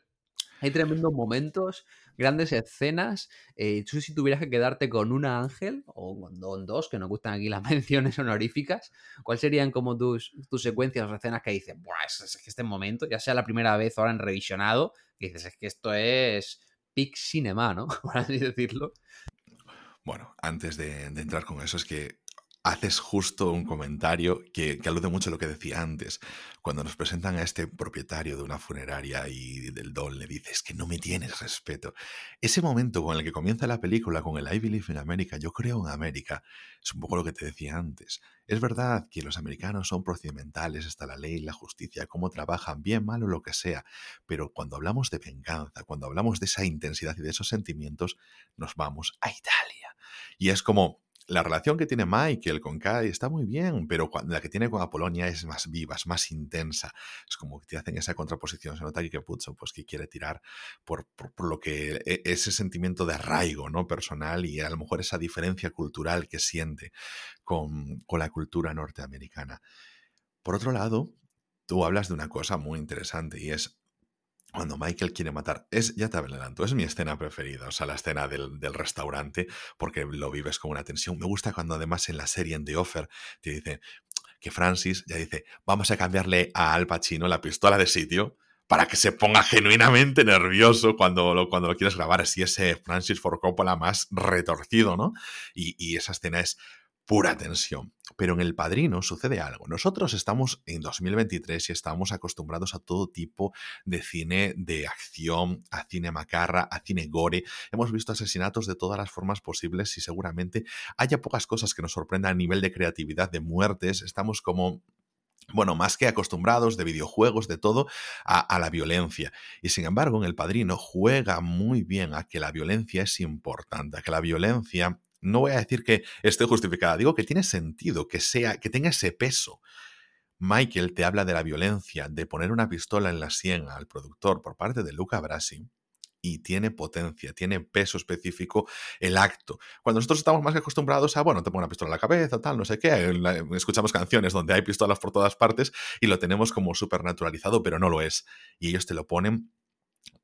Hay tremendos momentos, grandes escenas. Eh, tú, si tuvieras que quedarte con una ángel, o con dos, que nos gustan aquí las menciones honoríficas, ¿cuáles serían como tus, tus secuencias o escenas que dices, Buah, es, que este momento, ya sea la primera vez o ahora en revisionado, dices, es que esto es peak cinema, ¿no? Por así decirlo. Bueno, antes de entrar con eso, es que haces justo un comentario que, alude mucho a lo que decía antes. Cuando nos presentan a este propietario de una funeraria y del don le dices que no me tienes respeto. Ese momento con el que comienza la película, con el I Believe in America, yo creo en América, es un poco lo que te decía antes. Es verdad que los americanos son procedimentales, está la ley, la justicia, cómo trabajan, bien, mal o lo que sea, pero cuando hablamos de venganza, cuando hablamos de esa intensidad y de esos sentimientos, nos vamos a Italia. Y es como, la relación que tiene Michael con Kai está muy bien, pero la que tiene con Apolonia es más viva, es más intensa. Es como que te hacen esa contraposición. Se nota que Puzo pues, que quiere tirar por, lo que e, ese sentimiento de arraigo ¿no? personal y a lo mejor esa diferencia cultural que siente con, con la cultura norteamericana. Por otro lado, tú hablas de una cosa muy interesante y es cuando Michael quiere matar, es, ya te adelanto, es mi escena preferida, o sea, la escena del, restaurante, porque lo vives con una tensión. Me gusta cuando además en la serie en The Offer te dice que Francis ya dice, vamos a cambiarle a Al Pacino la pistola de sitio para que se ponga genuinamente nervioso cuando lo, cuando lo quieres grabar, así ese Francis Ford Coppola más retorcido, ¿no? Y, y esa escena es pura tensión. Pero en El Padrino sucede algo. Nosotros estamos en 2023 y estamos acostumbrados a todo tipo de cine de acción, a cine macarra, a cine gore. Hemos visto asesinatos de todas las formas posibles y seguramente haya pocas cosas que nos sorprendan a nivel de creatividad, de muertes. Estamos como bueno, más que acostumbrados de videojuegos, de todo, a, la violencia. Y sin embargo, en El Padrino juega muy bien a que la violencia es importante, a que la violencia, no voy a decir que esté justificada, digo que tiene sentido, que, sea, que tenga ese peso. Michael te habla de la violencia, de poner una pistola en la sien al productor por parte de Luca Brasi, y tiene potencia, tiene peso específico el acto. Cuando nosotros estamos más acostumbrados a, bueno, te pongo una pistola en la cabeza, tal, no sé qué, escuchamos canciones donde hay pistolas por todas partes y lo tenemos como súper naturalizado, pero no lo es. Y ellos te lo ponen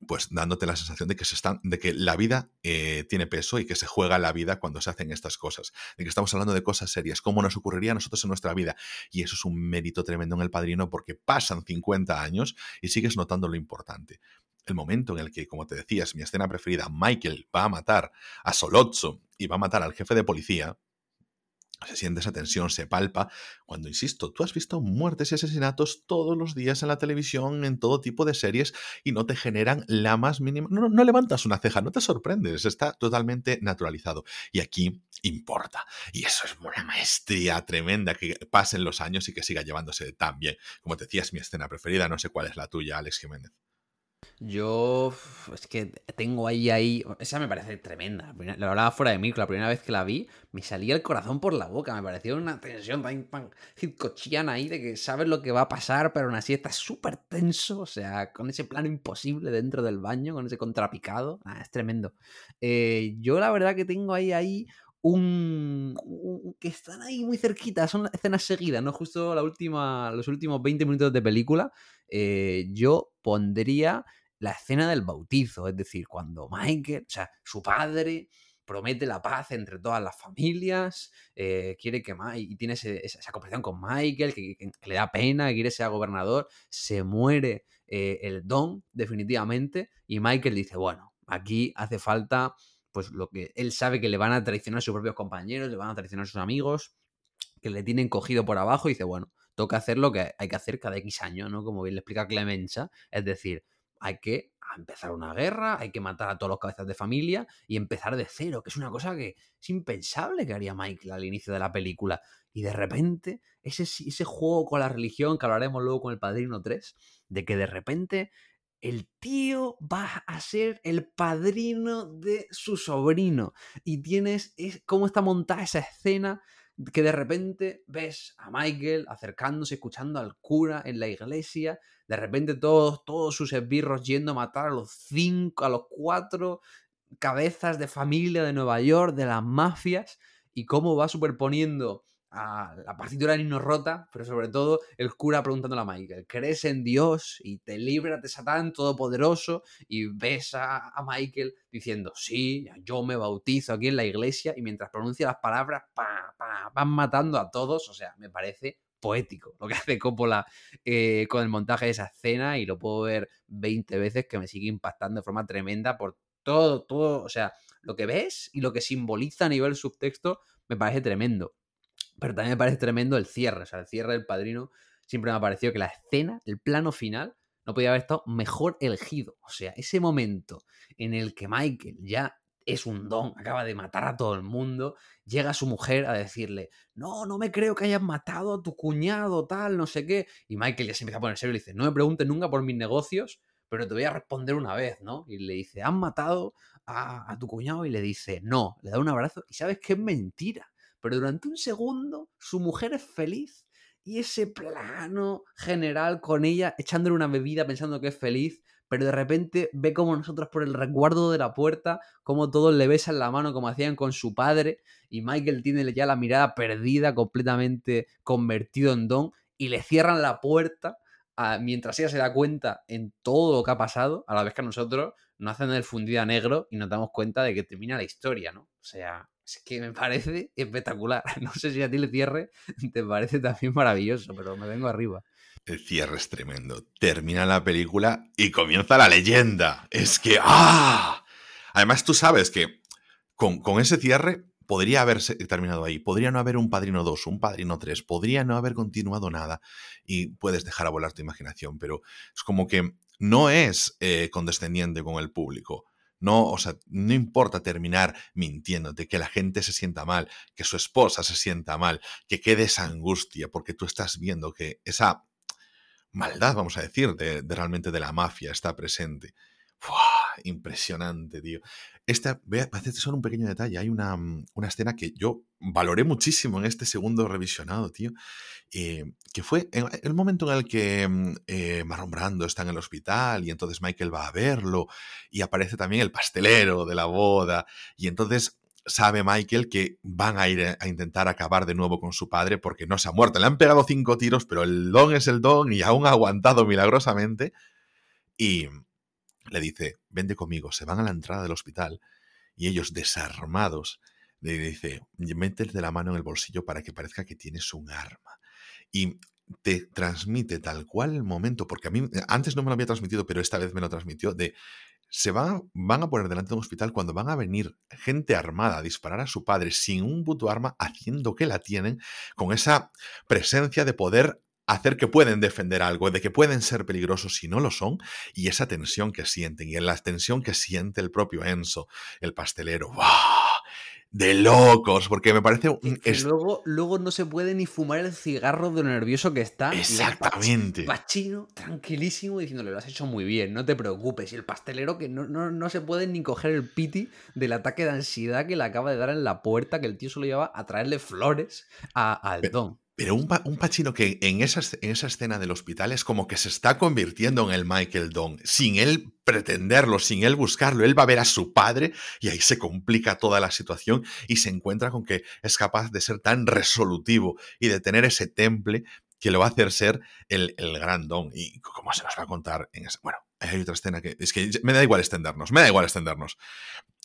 pues dándote la sensación de que se están, de que la vida eh, tiene peso y que se juega la vida cuando se hacen estas cosas, de que estamos hablando de cosas serias, como nos ocurriría a nosotros en nuestra vida. Y eso es un mérito tremendo en el padrino porque pasan 50 años y sigues notando lo importante el momento en el que, como te decías, mi escena preferida, Michael va a matar a Solozzo y va a matar al jefe de policía, se siente esa tensión, se palpa, cuando, insisto, tú has visto muertes y asesinatos todos los días en la televisión, en todo tipo de series, y no te generan la más mínima... No, no levantas una ceja, no te sorprendes, está totalmente naturalizado. Y aquí importa. Y eso es una maestría tremenda que pasen los años y que siga llevándose tan bien. Como te decías, mi escena preferida, no sé cuál es la tuya, Alex Jiménez. Yo es que tengo ahí, ahí, esa me parece tremenda. Lo hablaba fuera de mí, la primera vez que la vi me salía el corazón por la boca, me pareció una tensión tan, tan hitcochiana ahí de que sabes lo que va a pasar, pero aún así está súper tenso, o sea, con ese plano imposible dentro del baño, con ese contrapicado, es tremendo. Eh, yo la verdad que tengo ahí, ahí un, que están ahí muy cerquitas, son escenas seguidas, ¿no? Justo la última, los últimos 20 minutos de película, eh, yo pondría la escena del bautizo, es decir, cuando Michael, o sea, su padre promete la paz entre todas las familias, eh, quiere que y tiene esa conversación con Michael, que, le da pena, que quiere ser gobernador, se muere eh, el don definitivamente y Michael dice, bueno, aquí hace falta pues lo que él sabe que le van a traicionar a sus propios compañeros, le van a traicionar a sus amigos, que le tienen cogido por abajo y dice, bueno, toca hacer lo que hay que hacer cada X años, ¿no? Como bien le explica Clemenza, es decir, hay que empezar una guerra, hay que matar a todos los cabezas de familia y empezar de cero, que es una cosa que es impensable que haría Michael al inicio de la película. Y de repente, ese, ese juego con la religión, que hablaremos luego con el Padrino 3, de que de repente el tío va a ser el padrino de su sobrino. Y tienes es, cómo está montada esa escena que de repente ves a Michael acercándose, escuchando al cura en la iglesia, de repente todos, todos sus esbirros yendo a matar a los cinco, a los cuatro cabezas de familia de Nueva York, de las mafias, y cómo va superponiendo a la partitura de Nino Rota, pero sobre todo el cura preguntándole a Michael, ¿crees en Dios y te libras de Satán Todopoderoso? Y ves a, Michael diciendo, sí, yo me bautizo aquí en la iglesia y mientras pronuncia las palabras, pa, pa, van matando a todos, o sea, me parece poético lo que hace Coppola eh, con el montaje de esa escena y lo puedo ver 20 veces que me sigue impactando de forma tremenda por todo, todo, o sea, lo que ves y lo que simboliza a nivel subtexto me parece tremendo. Pero también me parece tremendo el cierre, o sea, el cierre del padrino siempre me ha parecido que la escena, el plano final, no podía haber estado mejor elegido. O sea, ese momento en el que Michael ya es un don, acaba de matar a todo el mundo, llega su mujer a decirle, no, no me creo que hayas matado a tu cuñado, tal, no sé qué. Y Michael ya se empieza a poner serio y le dice, no me preguntes nunca por mis negocios, pero te voy a responder una vez, ¿no? Y le dice, ¿han matado a, a tu cuñado? Y le dice, no, le da un abrazo y sabes que es mentira pero durante un segundo su mujer es feliz y ese plano general con ella echándole una bebida pensando que es feliz, pero de repente ve como nosotros por el resguardo de la puerta, como todos le besan la mano como hacían con su padre, y Michael tiene ya la mirada perdida, completamente convertido en Don, y le cierran la puerta mientras ella se da cuenta en todo lo que ha pasado, a la vez que a nosotros nos hacen el fundido a negro y nos damos cuenta de que termina la historia, ¿no? O sea, que me parece espectacular. No sé si a ti el cierre te parece también maravilloso, pero me vengo arriba. El cierre es tremendo. Termina la película y comienza la leyenda. Es que ¡ah! Además, tú sabes que con, con ese cierre podría haberse terminado ahí, podría no haber un Padrino 2, un Padrino 3, podría no haber continuado nada y puedes dejar a volar tu imaginación, pero es como que no es eh, condescendiente con el público. No, o sea, no importa terminar mintiéndote, que la gente se sienta mal, que su esposa se sienta mal, que quede esa angustia, porque tú estás viendo que esa maldad, vamos a decir, de, realmente de la mafia está presente. Impresionante, tío. Esta, ve, parece solo un pequeño detalle. Hay una, mm, una, escena que yo valoré muchísimo en este segundo revisionado, tío. Eh, que fue el momento en el que mm, eh, Marlon Brando está en el hospital y entonces Michael va a verlo y aparece también el pastelero de la boda. Y entonces sabe Michael que van a ir a intentar acabar de nuevo con su padre porque no se ha muerto. Le han pegado cinco tiros, pero el don es el don y aún ha aguantado milagrosamente. Y le dice, vende conmigo, se van a la entrada del hospital y ellos desarmados le dice, métete la mano en el bolsillo para que parezca que tienes un arma. Y te transmite tal cual el momento, porque a mí antes no me lo había transmitido, pero esta vez me lo transmitió, de se van, van a poner delante de un hospital cuando van a venir gente armada a disparar a su padre sin un puto arma, haciendo que la tienen, con esa presencia de poder hacer que pueden defender algo, de que pueden ser peligrosos si no lo son, y esa tensión que sienten, y en la tensión que siente el propio Enzo, el pastelero, ¡wow! de locos, porque me parece... Un, luego, luego no se puede ni fumar el cigarro de lo nervioso que está. Exactamente. Pachino, tranquilísimo, diciéndole, lo has hecho muy bien, no te preocupes. Y el pastelero que no, no, se puede ni coger el piti del ataque de ansiedad que le acaba de dar en la puerta, que el tío solo lleva a traerle flores al don. Pero un, Pachino que en esa, en esa escena del hospital es como que se está convirtiendo en el Michael Don, sin él pretenderlo, sin él buscarlo. Él va a ver a su padre y ahí se complica toda la situación y se encuentra con que es capaz de ser tan resolutivo y de tener ese temple que lo va a hacer ser el, el gran Don. Y como se nos va a contar en esa... Bueno, hay otra escena que... Es que me da igual extendernos, me da igual extendernos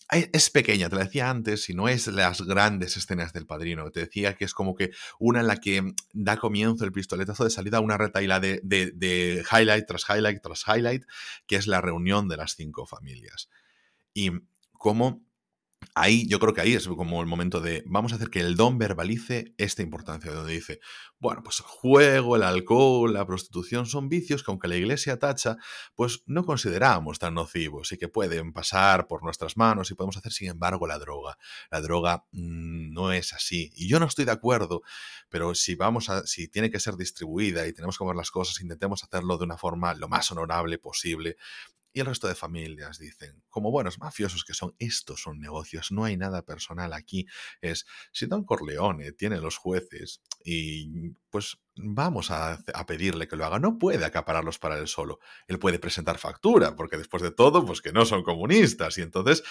es pequeña, te lo decía antes, y no es las grandes escenas del padrino. Te decía que es como que una en la que mm, da comienzo el pistoletazo de salida a una retaila de, de, de highlight tras highlight tras highlight, que es la reunión de las cinco familias. Y cómo Ahí, yo creo que ahí es como el momento de vamos a hacer que el don verbalice esta importancia, donde dice, bueno, pues el juego, el alcohol, la prostitución son vicios que aunque la iglesia tacha, pues no consideramos tan nocivos y que pueden pasar por nuestras manos y podemos hacer sin embargo la droga. La droga mm, no es así. Y yo no estoy de acuerdo, pero si vamos a, si tiene que ser distribuida y tenemos que ver las cosas, intentemos hacerlo de una forma lo más honorable posible y el resto de familias dicen, como buenos mafiosos que son, estos son negocios, no hay nada personal aquí. Es, si Don Corleone tiene los jueces y pues vamos a, pedirle que lo haga, no puede acapararlos para él solo. Él puede presentar factura, porque después de todo, pues que no son comunistas. Y entonces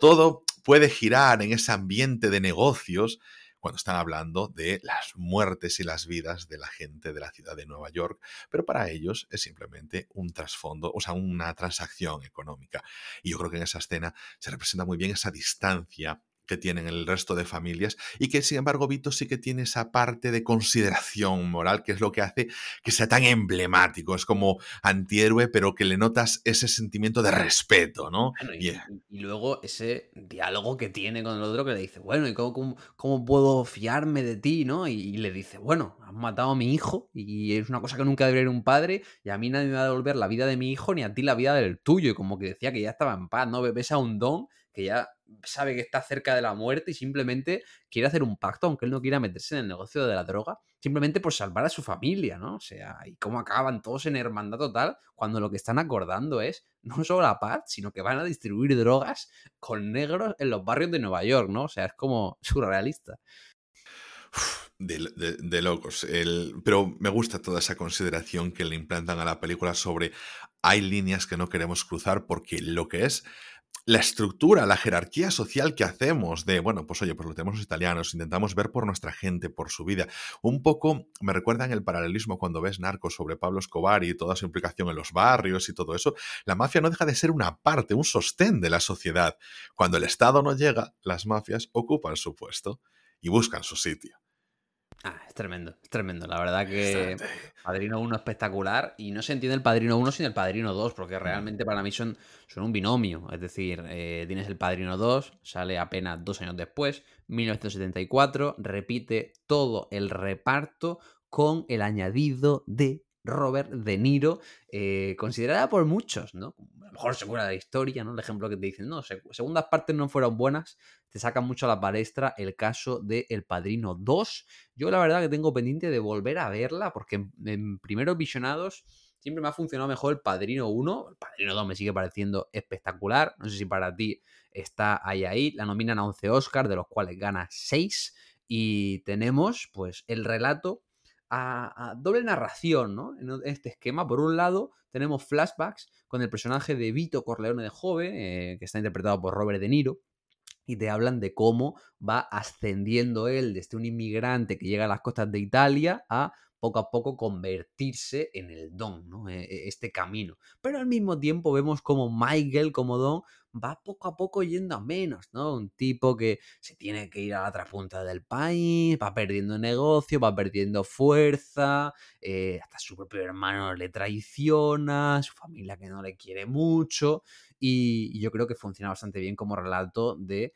todo puede girar en ese ambiente de negocios cuando están hablando de las muertes y las vidas de la gente de la ciudad de Nueva York, pero para ellos es simplemente un trasfondo, o sea, una transacción económica. Y yo creo que en esa escena se representa muy bien esa distancia que tienen el resto de familias y que sin embargo Vito sí que tiene esa parte de consideración moral que es lo que hace que sea tan emblemático, es como antihéroe pero que le notas ese sentimiento de respeto, ¿no? y, luego ese diálogo que tiene con el otro que le dice, bueno, ¿y cómo, cómo, puedo fiarme de ti, no? Y, le dice, bueno, has matado a mi hijo y es una cosa que nunca debería ir un padre y a mí nadie me va a devolver la vida de mi hijo ni a ti la vida del tuyo y como que decía que ya estaba en paz, ¿no? Ves a un don que ya sabe que está cerca de la muerte y simplemente quiere hacer un pacto, aunque él no quiera meterse en el negocio de la droga, simplemente por salvar a su familia, ¿no? O sea, y cómo acaban todos en hermandad total cuando lo que están acordando es no solo la paz, sino que van a distribuir drogas con negros en los barrios de Nueva York, ¿no? O sea, es como surrealista. De, locos. pero me gusta toda esa consideración que le implantan a la película sobre hay líneas que no queremos cruzar porque lo que es la estructura, la jerarquía social que hacemos de, bueno, pues oye, pues lo tenemos los italianos, intentamos ver por nuestra gente, por su vida. Un poco me recuerda en el paralelismo cuando ves Narcos sobre Pablo Escobar y toda su implicación en los barrios y todo eso. La mafia no deja de ser una parte, un sostén de la sociedad. Cuando el Estado no llega, las mafias ocupan su puesto y buscan su sitio. Ah, es tremendo, es tremendo. La verdad que Padrino 1 espectacular y no se entiende el Padrino 1 sin el Padrino 2, porque realmente para mí son, son un binomio. Es decir, eh, tienes el Padrino 2, sale apenas dos años después, 1974, repite todo el reparto con el añadido de Robert De Niro, eh, considerada por muchos, ¿no? A lo mejor segura de la historia, ¿no? El ejemplo que te dicen, no, segundas partes no fueron buenas, te sacan mucho a la palestra el caso de El Padrino 2. Yo la verdad que tengo pendiente de volver a verla, porque en, primeros visionados siempre me ha funcionado mejor El Padrino 1, El Padrino 2 me sigue pareciendo espectacular, no sé si para ti está ahí ahí, la nominan a 11 Oscars, de los cuales gana 6, y tenemos pues el relato a, doble narración, ¿no? En este esquema, por un lado, tenemos flashbacks con el personaje de Vito Corleone de joven, eh, que está interpretado por Robert De Niro, y te hablan de cómo va ascendiendo él desde un inmigrante que llega a las costas de Italia a poco a poco convertirse en el Don, ¿no? E, e, este camino. Pero al mismo tiempo vemos como Michael, como Don, va poco a poco yendo a menos, ¿no? Un tipo que se tiene que ir a la otra punta del país, va perdiendo negocio, va perdiendo fuerza, eh, hasta su propio hermano le traiciona, su familia que no le quiere mucho, y yo creo que funciona bastante bien como relato de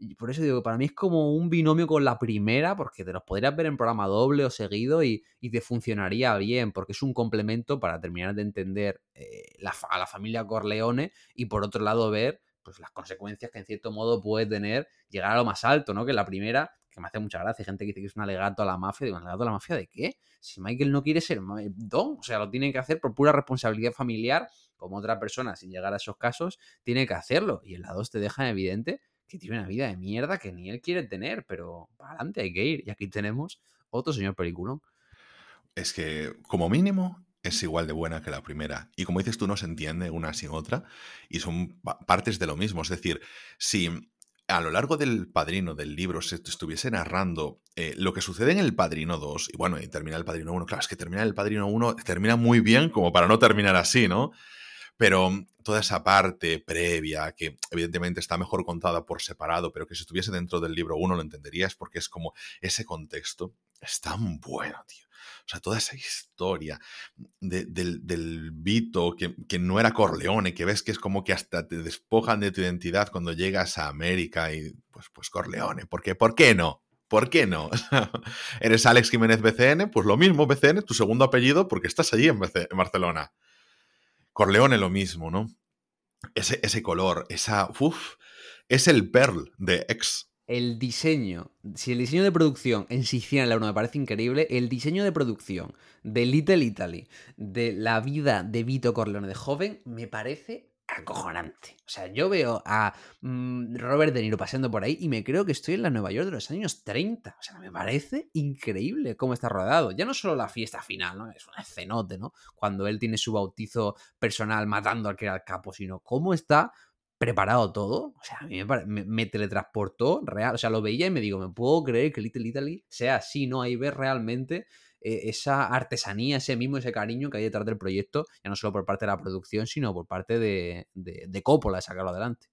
y por eso digo que para mí es como un binomio con la primera, porque te los podrías ver en programa doble o seguido y, te funcionaría bien, porque es un complemento para terminar de entender eh, a la familia Corleone y por otro lado ver pues, las consecuencias que en cierto modo puede tener llegar a lo más alto, ¿no? Que la primera, que me hace mucha gracia, hay gente que dice que es un alegato a la mafia, digo, ¿un alegato a la mafia de qué? Si Michael no quiere ser don, o sea, lo tiene que hacer por pura responsabilidad familiar, como otra persona sin llegar a esos casos, tiene que hacerlo. Y en la 2 te deja evidente que tiene una vida de mierda que ni él quiere tener, pero para adelante hay que ir. Y aquí tenemos otro señor peliculón. Es que, como mínimo, es igual de buena que la primera. Y como dices tú, no se entiende una sin otra y son partes de lo mismo. Es decir, si a lo largo del Padrino, del libro, se estuviese narrando eh, lo que sucede en el Padrino 2, y bueno, y termina el Padrino 1, claro, es que termina el Padrino 1, termina muy bien como para no terminar así, ¿no? Pero toda esa parte previa, que evidentemente está mejor contada por separado, pero que si estuviese dentro del libro uno lo entenderías porque es como ese contexto es tan bueno, tío. O sea, toda esa historia del, Vito, que, no era Corleone, que ves que es como que hasta te despojan de tu identidad cuando llegas a América y pues, pues Corleone. ¿Por qué? ¿Por qué no? ¿Por qué no? ¿Eres Alex Jiménez BCN? Pues lo mismo, BCN, tu segundo apellido, porque estás allí en Barcelona. Corleone lo mismo, ¿no? Ese, color, esa... Uf, es el Pearl de X. El diseño, si el diseño de producción en Sicilia en la me parece increíble, el diseño de producción de Little Italy, de la vida de Vito Corleone de joven, me parece acojonante. O sea, yo veo a mm, Robert De Niro paseando por ahí y me creo que estoy en la Nueva York de los años 30. O sea, me parece increíble cómo está rodado. Ya no solo la fiesta final, ¿no? Es un escenote, ¿no? Cuando él tiene su bautizo personal matando al que era el capo, sino cómo está preparado todo. O sea, a mí me, teletransportó real. O sea, lo veía y me digo, me puedo creer que Little Italy sea así, ¿no? Ahí ves realmente eh, esa artesanía, ese mismo, ese cariño que hay detrás del proyecto, ya no solo por parte de la producción, sino por parte de, de, de Coppola de sacarlo adelante.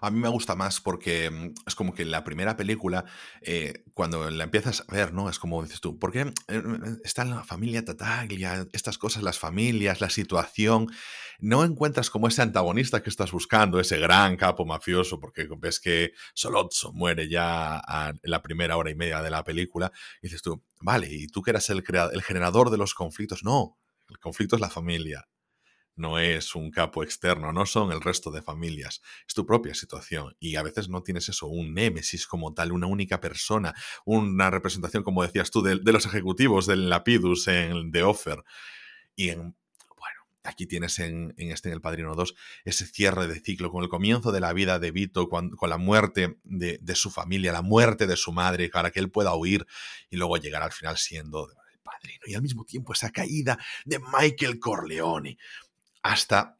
A mí me gusta más porque mm, es como que la primera película, eh, cuando la empiezas a ver, ¿no? Es como dices tú, ¿por qué eh, está la familia Tataglia, estas cosas, las familias, la situación? No encuentras como ese antagonista que estás buscando, ese gran capo mafioso, porque ves que Solozzo muere ya en la primera hora y media de la película, y dices tú, vale, ¿y tú que eras el, el generador de los conflictos? No, el conflicto es la familia no es un capo externo, no son el resto de familias, es tu propia situación y a veces no tienes eso, un némesis como tal, una única persona, una representación, como decías tú, de, los ejecutivos del Lapidus en The Offer. Y en, bueno, aquí tienes en, este, en El Padrino 2, ese cierre de ciclo, con el comienzo de la vida de Vito, con, la muerte de, de, su familia, la muerte de su madre, para que él pueda huir y luego llegar al final siendo el padrino. Y al mismo tiempo esa caída de Michael Corleone hasta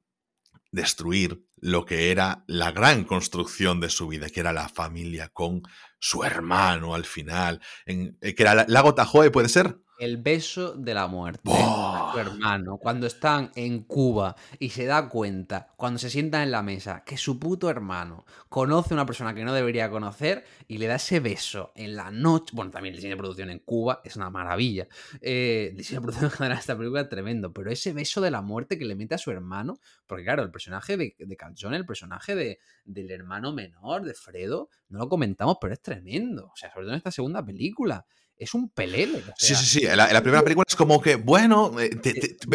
destruir lo que era la gran construcción de su vida, que era la familia con su hermano al final, en, eh, que era Lago Tahoe, ¿puede ser? El beso de la muerte su hermano cuando están en Cuba y se da cuenta, cuando se sientan en la mesa, que su puto hermano conoce a una persona que no debería conocer y le da ese beso en la noche. Bueno, también el diseño de producción en Cuba es una maravilla. Eh, el diseño de producción en general de esta película es tremendo, pero ese beso de la muerte que le mete a su hermano, porque claro, el personaje de, de Calzone, el personaje de, del hermano menor, de Fredo, no lo comentamos, pero es tremendo. O sea, sobre todo en esta segunda película es un pelele. sí, sí, sí. En la, primera película es como que, bueno, eh,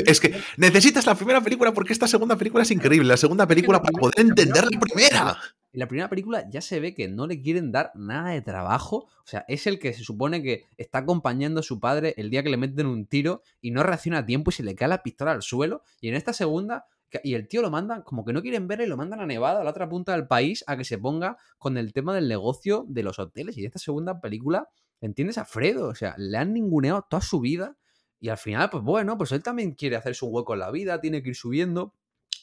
es que necesitas la primera película porque esta segunda película es increíble. La segunda película para poder entender la primera. En la primera película ya se ve que no le quieren dar nada de trabajo. O sea, es el que se supone que está acompañando a su padre el día que le meten un tiro y no reacciona a tiempo y se le cae la pistola al suelo. Y en esta segunda y el tío lo mandan, como que no quieren verle, lo mandan a Nevada, a la otra punta del país, a que se ponga con el tema del negocio de los hoteles. Y esta segunda película ¿Entiendes? A Fredo, o sea, le han ninguneado toda su vida y al final, pues bueno, pues él también quiere hacerse un hueco en la vida, tiene que ir subiendo,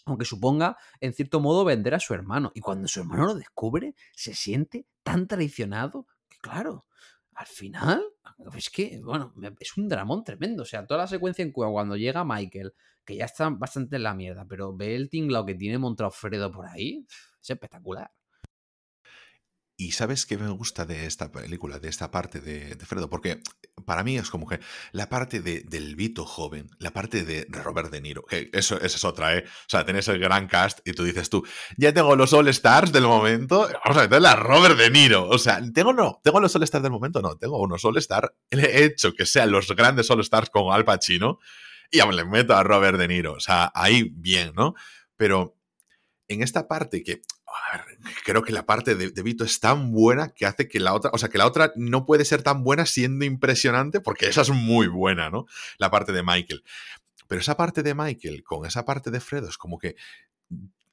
aunque suponga, en cierto modo, vender a su hermano. Y cuando su hermano lo descubre, se siente tan traicionado que, claro, al final, es que, bueno, es un dramón tremendo. O sea, toda la secuencia en Cuba, cuando llega Michael, que ya está bastante en la mierda, pero ve el tinglao que tiene montado Fredo por ahí, es espectacular. Y sabes qué me gusta de esta película, de esta parte de, Fredo, porque para mí es como que la parte de, del Vito joven, la parte de, Robert De Niro, que eso, esa es otra, ¿eh? O sea, tenés el gran cast y tú dices tú, ya tengo los All Stars del momento, vamos a meterle a Robert De Niro. O sea, tengo no, tengo los All Stars del momento, no, tengo unos All Stars, he hecho que sean los grandes All Stars con Al Pacino y le meto a Robert De Niro. O sea, ahí bien, ¿no? Pero en esta parte que creo que la parte de, Vito es tan buena que hace que la otra, o sea, que la otra no puede ser tan buena siendo impresionante, porque esa es muy buena, ¿no? La parte de Michael. Pero esa parte de Michael con esa parte de Fredo es como que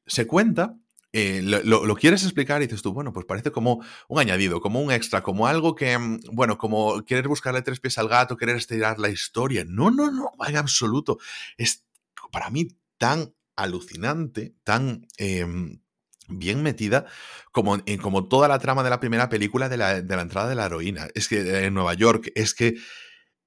se cuenta, eh, lo, quieres explicar y dices tú, bueno, pues parece como un añadido, como un extra, como algo que, mm, bueno, como querer buscarle tres pies al gato, querer estirar la historia. No, no, no, en absoluto. Es para mí tan alucinante, tan... Em, bien metida, como, en, como toda la trama de la primera película de la, de la entrada de la heroína. Es que en Nueva York, es que eh,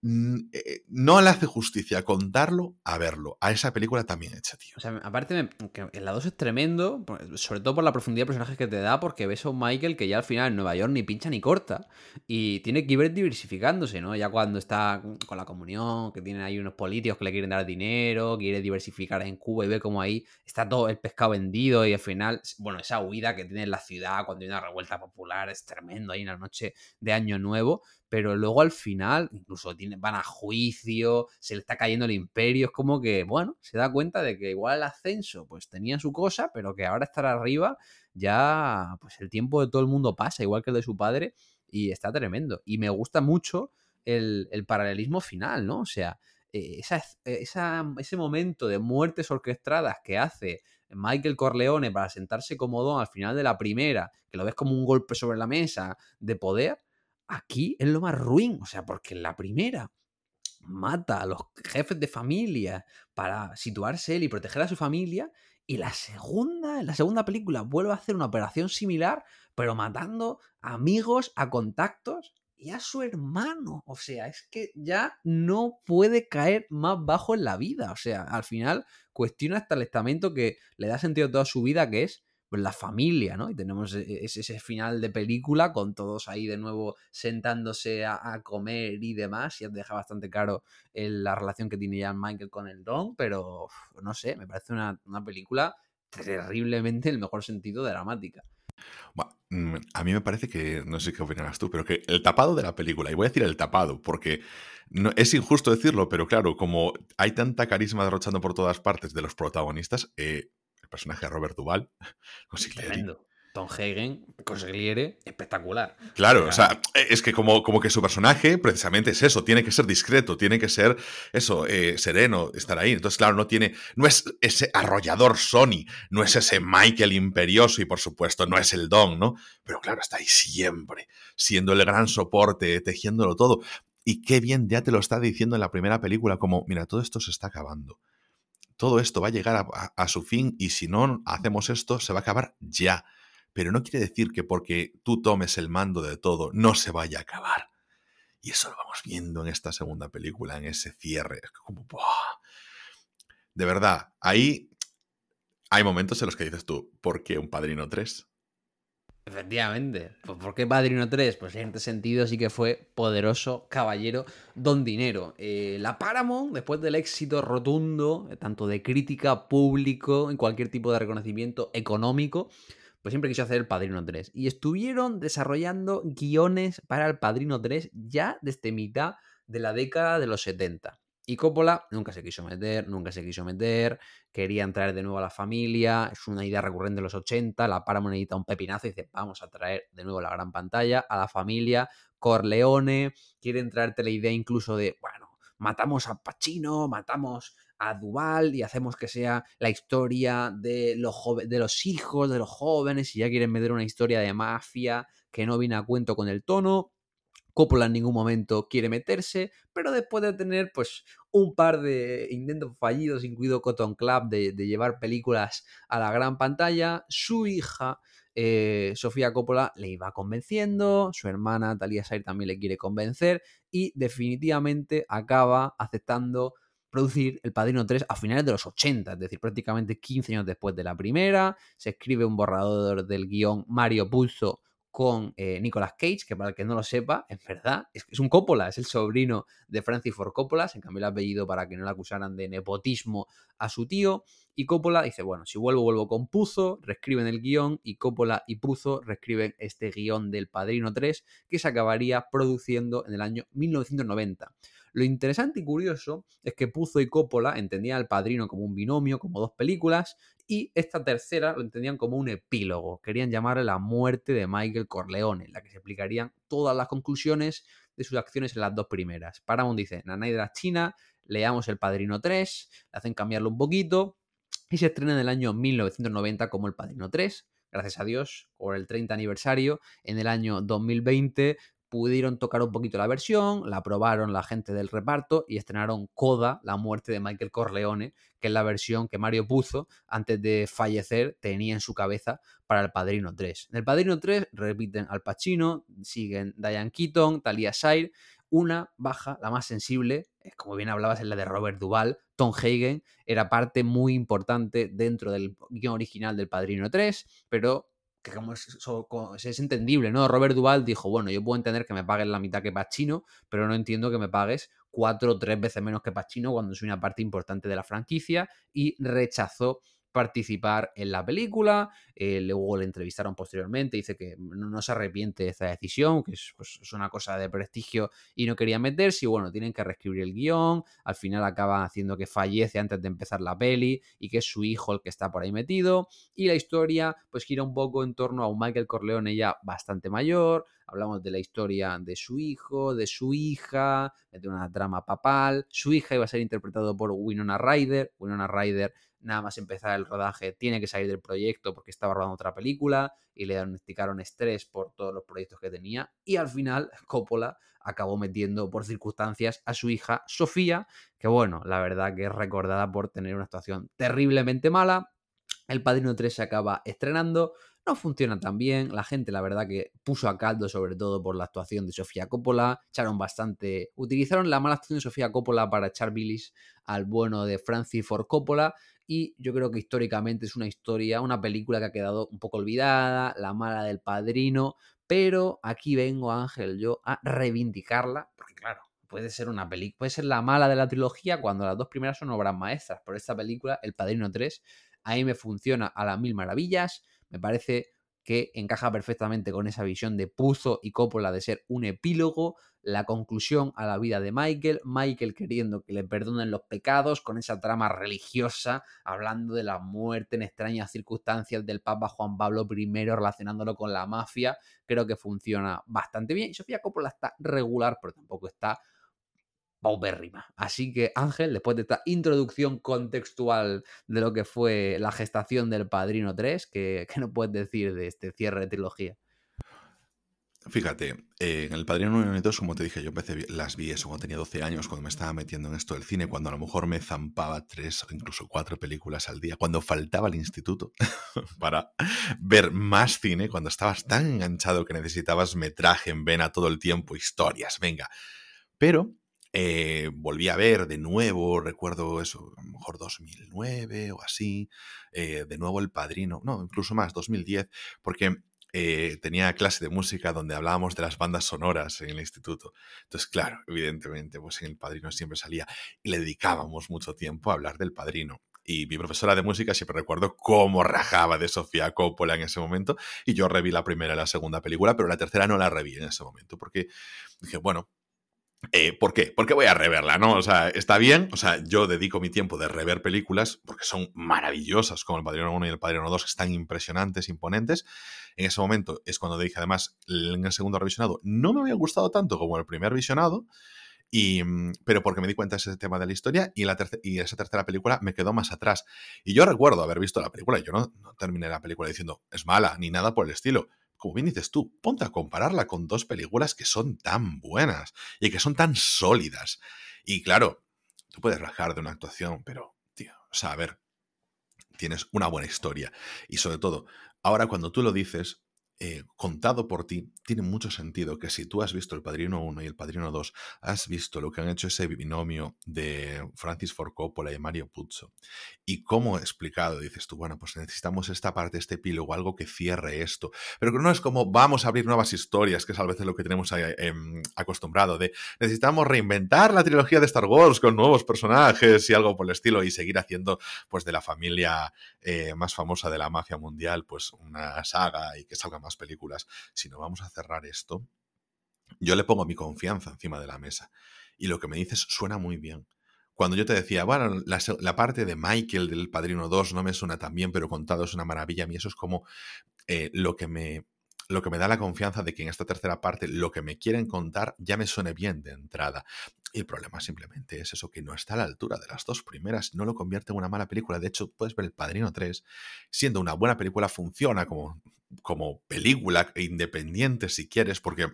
no le hace justicia contarlo a verlo. A esa película también hecha, tío. O sea, aparte, que el lado es tremendo, sobre todo por la profundidad de personajes que te da, porque ves a un Michael que ya al final en Nueva York ni pincha ni corta. Y tiene que ir diversificándose, ¿no? Ya cuando está con la comunión, que tienen ahí unos políticos que le quieren dar dinero, quiere diversificar en Cuba y ve como ahí está todo el pescado vendido y al final, bueno, esa huida que tiene en la ciudad cuando hay una revuelta popular es tremendo ahí en la noche de Año Nuevo pero luego al final incluso van a juicio, se le está cayendo el imperio, es como que, bueno, se da cuenta de que igual el ascenso pues tenía su cosa, pero que ahora estar arriba ya, pues el tiempo de todo el mundo pasa, igual que el de su padre, y está tremendo. Y me gusta mucho el, paralelismo final, ¿no? O sea, eh, ese momento de muertes orquestadas que hace Michael Corleone para sentarse como don al final de la primera, que lo ves como un golpe sobre la mesa de poder, aquí es lo más ruin, o sea, porque en la primera mata a los jefes de familia para situarse él y proteger a su familia, y la segunda, en la segunda película vuelve a hacer una operación similar, pero matando a amigos, a contactos y a su hermano. O sea, es que ya no puede caer más bajo en la vida. O sea, al final cuestiona hasta el estamento que le da sentido toda su vida, que es la familia, ¿no? Y tenemos e-, ese, final de película con todos ahí de nuevo sentándose a, comer y demás. Ya deja bastante claro la relación que tiene Jan Michael con el Don, pero no sé, me parece una, película terriblemente, en el mejor sentido, dramática. Mm, a mí me parece que, no sé qué opinarás tú, pero que el tapado de la película, y voy a decir el tapado, porque no, es injusto decirlo, pero claro, como hay tanta carisma derrochando por todas partes de los protagonistas, eh, personaje de Robert Duval, Tremendo. Tom Hagen, Consigliere, espectacular. Claro, o sea, es que como, como que su personaje precisamente es eso, tiene que ser discreto, tiene que ser eso, eh, sereno, estar ahí. Entonces, claro, no tiene, no es ese arrollador Sony, no es ese Michael imperioso y por supuesto no es el Don, ¿no? Pero claro, está ahí siempre, siendo el gran soporte, tejiéndolo todo. Y qué bien ya te lo está diciendo en la primera película, como, mira, todo esto se está acabando todo esto va a llegar a, su fin y si no hacemos esto, se va a acabar ya. Pero no quiere decir que porque tú tomes el mando de todo, no se vaya a acabar. Y eso lo vamos viendo en esta segunda película, en ese cierre. Como, De verdad, ahí hay momentos en los que dices tú, ¿por qué un Padrino 3? Efectivamente. Pues, ¿Por qué Padrino 3? Pues en este sentido sí que fue poderoso caballero don dinero. Eh, la Paramount, después del éxito rotundo, eh, tanto de crítica, público, en cualquier tipo de reconocimiento económico, pues siempre quiso hacer el Padrino 3. Y estuvieron desarrollando guiones para el Padrino 3 ya desde mitad de la década de los 70. Y Coppola nunca se quiso meter, nunca se quiso meter, querían traer de nuevo a la familia, es una idea recurrente de los 80, la Paramount necesita un pepinazo y dice, vamos a traer de nuevo la gran pantalla, a la familia, Corleone, quieren traerte la idea incluso de, bueno, matamos a Pacino, matamos a Duval y hacemos que sea la historia de los, de los hijos, de los jóvenes, y ya quieren meter una historia de mafia que no viene a cuento con el tono, Coppola en ningún momento quiere meterse, pero después de tener pues un par de intentos fallidos, incluido Cotton Club, de, llevar películas a la gran pantalla, su hija eh, Sofía Coppola le iba convenciendo, su hermana Talia Shire también le quiere convencer y definitivamente acaba aceptando producir El Padrino 3 a finales de los 80, es decir, prácticamente 15 años después de la primera. Se escribe un borrador del guion Mario Pulso con eh, Nicolas Cage, que para el que no lo sepa, en verdad, es, es, un Coppola, es el sobrino de Francis Ford Coppola, se cambió el apellido para que no le acusaran de nepotismo a su tío, y Coppola dice, bueno, si vuelvo, vuelvo con Puzo, reescriben el guion, y Coppola y Puzo reescriben este guion del Padrino 3, que se acabaría produciendo en el año 1990. Lo interesante y curioso es que Puzo y Coppola entendían al Padrino como un binomio, como dos películas, y esta tercera lo entendían como un epílogo. Querían llamarle la muerte de Michael Corleone, en la que se explicarían todas las conclusiones de sus acciones en las dos primeras. Paramount dice, Nanay de la China, leamos El Padrino 3, le hacen cambiarlo un poquito y se estrena en el año 1990 como El Padrino 3. Gracias a Dios, por el 30 aniversario, en el año 2020 pudieron tocar un poquito la versión, la aprobaron la gente del reparto y estrenaron Coda, la muerte de Michael Corleone, que es la versión que Mario Puzo, antes de fallecer, tenía en su cabeza para El Padrino 3. En El Padrino 3 repiten Al Pacino, siguen Diane Keaton, Talia Shire, una baja, la más sensible, como bien hablabas, es la de Robert Duvall. Tom Hagen era parte muy importante dentro del guion original del Padrino 3, pero como es, entendible, ¿no? Robert Duval dijo, bueno, yo puedo entender que me pagues la mitad que Pacino, pero no entiendo que me pagues cuatro o tres veces menos que Pacino cuando soy una parte importante de la franquicia y rechazó participar en la película. Eh, luego le entrevistaron posteriormente, dice que no, se arrepiente de esta decisión, que pues, es, una cosa de prestigio y no quería meterse. Y bueno, tienen que reescribir el guion. Al final acaba haciendo que fallece antes de empezar la peli y que es su hijo el que está por ahí metido. Y la historia, pues gira un poco en torno a un Michael Corleone ya bastante mayor. Hablamos de la historia de su hijo, de su hija, de una trama papal. Su hija iba a ser interpretado por Winona Ryder. Winona Ryder nada más empezar el rodaje, tiene que salir del proyecto porque estaba rodando otra película y le diagnosticaron estrés por todos los proyectos que tenía. Y al final, Coppola acabó metiendo por circunstancias a su hija Sofía, que bueno, la verdad que es recordada por tener una actuación terriblemente mala. El Padrino 3 se acaba estrenando, no funciona tan bien. La gente, la verdad, que puso a caldo, sobre todo por la actuación de Sofía Coppola. Echaron bastante. Utilizaron la mala actuación de Sofía Coppola para echar bilis al bueno de Francis Ford Coppola y yo creo que históricamente es una historia, una película que ha quedado un poco olvidada, la mala del padrino, pero aquí vengo Ángel yo a reivindicarla, porque claro, puede ser una película, puede ser la mala de la trilogía cuando las dos primeras son obras maestras, pero esta película, El Padrino 3, ahí me funciona a las mil maravillas, me parece que encaja perfectamente con esa visión de Puzo y Coppola de ser un epílogo, la conclusión a la vida de Michael, Michael queriendo que le perdonen los pecados con esa trama religiosa, hablando de la muerte en extrañas circunstancias del Papa Juan Pablo I, relacionándolo con la mafia, creo que funciona bastante bien. Sofía Coppola está regular, pero tampoco está paupérrima. Así que Ángel, después de esta introducción contextual de lo que fue la gestación del Padrino 3, ¿qué, no puedes decir de este cierre de trilogía? Fíjate, en El Padrino 1 y 2, como te dije, yo empecé, las vi eso cuando tenía 12 años, cuando me estaba metiendo en esto del cine, cuando a lo mejor me zampaba tres o incluso cuatro películas al día, cuando faltaba el instituto para ver más cine, cuando estabas tan enganchado que necesitabas metraje en vena todo el tiempo, historias, venga, Pero eh, volví a ver de nuevo, recuerdo eso, a lo mejor 2009 o así, eh, de nuevo El Padrino, no, incluso más, 2010, porque eh, tenía clase de música donde hablábamos de las bandas sonoras en el instituto. Entonces, claro, evidentemente, pues en El Padrino siempre salía y le dedicábamos mucho tiempo a hablar del Padrino. Y mi profesora de música siempre recuerdo cómo rajaba de Sofía Coppola en ese momento. Y yo reví la primera y la segunda película, pero la tercera no la reví en ese momento, porque dije, bueno, eh, ¿Por qué? Porque voy a reverla, ¿no? O sea, está bien, o sea, yo dedico mi tiempo de rever películas porque son maravillosas, como El Padrino 1 y El Padrino 2, que están impresionantes, imponentes. En ese momento es cuando dije, además, en el segundo revisionado no me había gustado tanto como el primer visionado, y, mm, pero porque me di cuenta de ese tema de la historia y, la y esa tercera película me quedó más atrás. Y yo recuerdo haber visto la película, yo no, no terminé la película diciendo es mala ni nada por el estilo, como bien dices tú, ponte a compararla con dos películas que son tan buenas y que son tan sólidas. Y claro, tú puedes rajar de una actuación, pero, tío, o sea, a ver, tienes una buena historia. Y sobre todo, ahora cuando tú lo dices, eh, contado por ti, tiene mucho sentido que si tú has visto El Padrino 1 y El Padrino 2, has visto lo que han hecho ese binomio de Francis Ford Coppola y Mario Puzo, y cómo explicado, dices tú, bueno, pues necesitamos esta parte, este epílogo, algo que cierre esto, pero que no es como vamos a abrir nuevas historias, que es a veces lo que tenemos em, acostumbrado, de necesitamos reinventar la trilogía de Star Wars con nuevos personajes y algo por el estilo, y seguir haciendo, pues, de la familia eh, más famosa de la mafia mundial, pues, una saga y que salga más películas, si no vamos a cerrar esto, yo le pongo mi confianza encima de la mesa. Y lo que me dices suena muy bien. Cuando yo te decía, bueno, la, parte de Michael del Padrino 2 no me suena tan bien, pero contado es una maravilla, a mí eso es como eh, lo que me lo que me da la confianza de que en esta tercera parte lo que me quieren contar ya me suene bien de entrada. Y el problema simplemente es eso, que no está a la altura de las dos primeras, no lo convierte en una mala película. De hecho, puedes ver El Padrino 3, siendo una buena película, funciona como, como película independiente si quieres, porque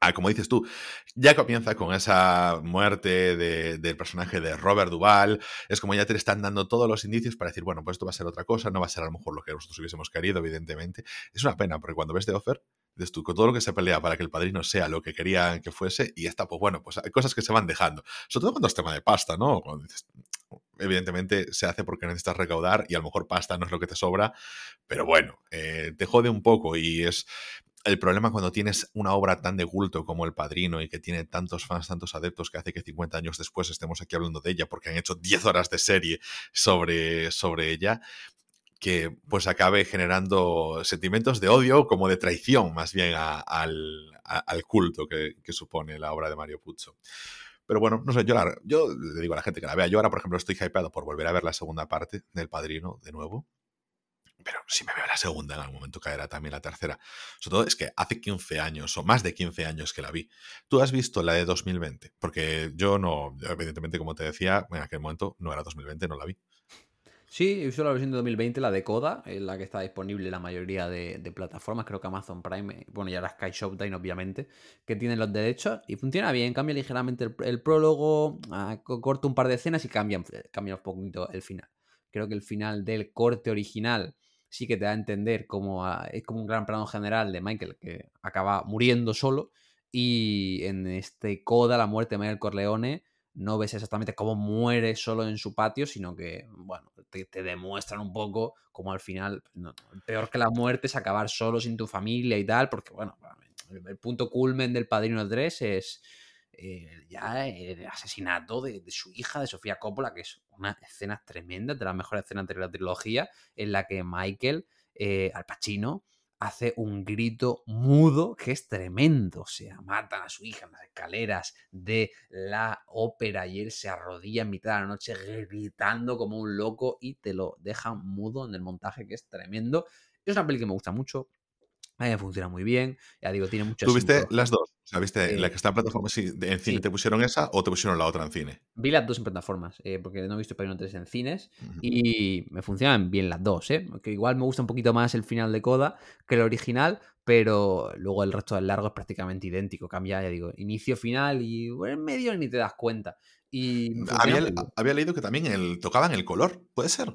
Ah, como dices tú, ya comienza con esa muerte del personaje de Robert Duval. Es como ya te están dando todos los indicios para decir, bueno, pues esto va a ser otra cosa, no va a ser a lo mejor lo que nosotros hubiésemos querido, evidentemente. Es una pena, porque cuando ves The Offer, dices tú, con todo lo que se pelea para que el padrino sea lo que querían que fuese, y está, pues bueno, pues hay cosas que se van dejando. Sobre todo cuando es tema de pasta, ¿no? Cuando dices, evidentemente se hace porque necesitas recaudar y a lo mejor pasta no es lo que te sobra, pero bueno, eh, te jode un poco y es el problema cuando tienes una obra tan de culto como El Padrino y que tiene tantos fans, tantos adeptos que hace que 50 años después estemos aquí hablando de ella porque han hecho 10 horas de serie sobre, sobre ella, que pues acabe generando sentimientos de odio como de traición más bien al, culto que, supone la obra de Mario Puzo. Pero bueno, no sé, yo, yo le digo a la gente que la vea. Yo ahora, por ejemplo, estoy hypeado por volver a ver la segunda parte del Padrino de nuevo pero si me veo la segunda, en algún momento caerá también la tercera. Sobre todo es que hace 15 años o más de 15 años que la vi. ¿Tú has visto la de 2020? Porque yo no, evidentemente, como te decía, en aquel momento no era 2020, no la vi. Sí, he visto la versión de 2020, la de Coda, en la que está disponible la mayoría de, plataformas, creo que Amazon Prime, bueno, ya la Sky Showtime, obviamente, que tienen los derechos y funciona bien, cambia ligeramente el, prólogo, ah, corta un par de escenas y cambia, cambia un poquito el final. Creo que el final del corte original sí que te da a entender como es como un gran plano general de Michael que acaba muriendo solo y en este coda la muerte de Michael Corleone no ves exactamente cómo muere solo en su patio, sino que, bueno, te, demuestran un poco como al final, peor que la muerte es acabar solo sin tu familia y tal, porque, bueno, el punto culmen del Padrino 3 es eh, ya el asesinato de, su hija, de Sofía Coppola, que es una escena tremenda, de las mejores escenas de la trilogía, en la que Michael, eh, al Pacino, hace un grito mudo que es tremendo. O sea, matan a su hija en las escaleras de la ópera y él se arrodilla en mitad de la noche gritando como un loco y te lo dejan mudo en el montaje que es tremendo. Es una peli que me gusta mucho. A funciona muy bien. Ya digo, tiene muchas. ¿Tuviste las dos? O sea, ¿viste la que está en plataforma en cine te pusieron esa o te pusieron la otra en cine? Vi las dos en plataformas, eh, porque no he visto Padrino 3 en cines y me funcionan bien las dos, ¿eh? Que igual me gusta un poquito más el final de Coda que el original, pero luego el resto del largo es prácticamente idéntico. Cambia, ya digo, inicio, final y en medio ni te das cuenta. Y había, había, leído que también el, tocaban el color, ¿puede ser?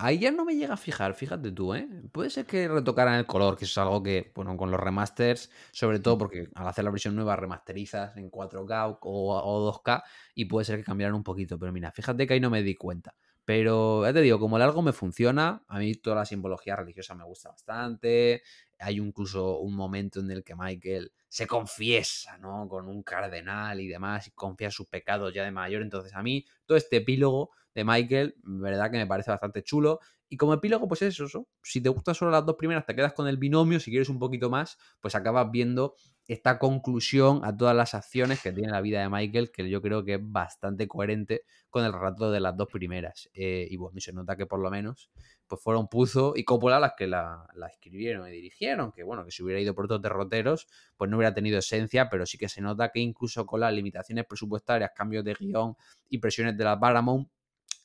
Ahí ya no me llega a fijar, fíjate tú, ¿eh? Puede ser que retocaran el color, que eso es algo que, bueno, con los remasters, sobre todo porque al hacer la versión nueva remasterizas en 4K o, 2K y puede ser que cambiaran un poquito, pero mira, fíjate que ahí no me di cuenta. Pero ya te digo, como el algo me funciona, a mí toda la simbología religiosa me gusta bastante. Hay incluso un momento en el que Michael se confiesa, ¿no? Con un cardenal y demás, y confía sus pecados ya de mayor. Entonces, a mí, todo este epílogo de Michael, verdad que me parece bastante chulo. Y como epílogo, pues es eso. Si te gustan solo las dos primeras, te quedas con el binomio. Si quieres un poquito más, pues acabas viendo esta conclusión a todas las acciones que tiene la vida de Michael, que yo creo que es bastante coherente con el relato de las dos primeras. Eh, y bueno, y se nota que por lo menos pues fueron Puzo y Coppola las que la, escribieron y dirigieron, que bueno, que si hubiera ido por otros derroteros, pues no hubiera tenido esencia, pero sí que se nota que incluso con las limitaciones presupuestarias, cambios de guion y presiones de la Paramount,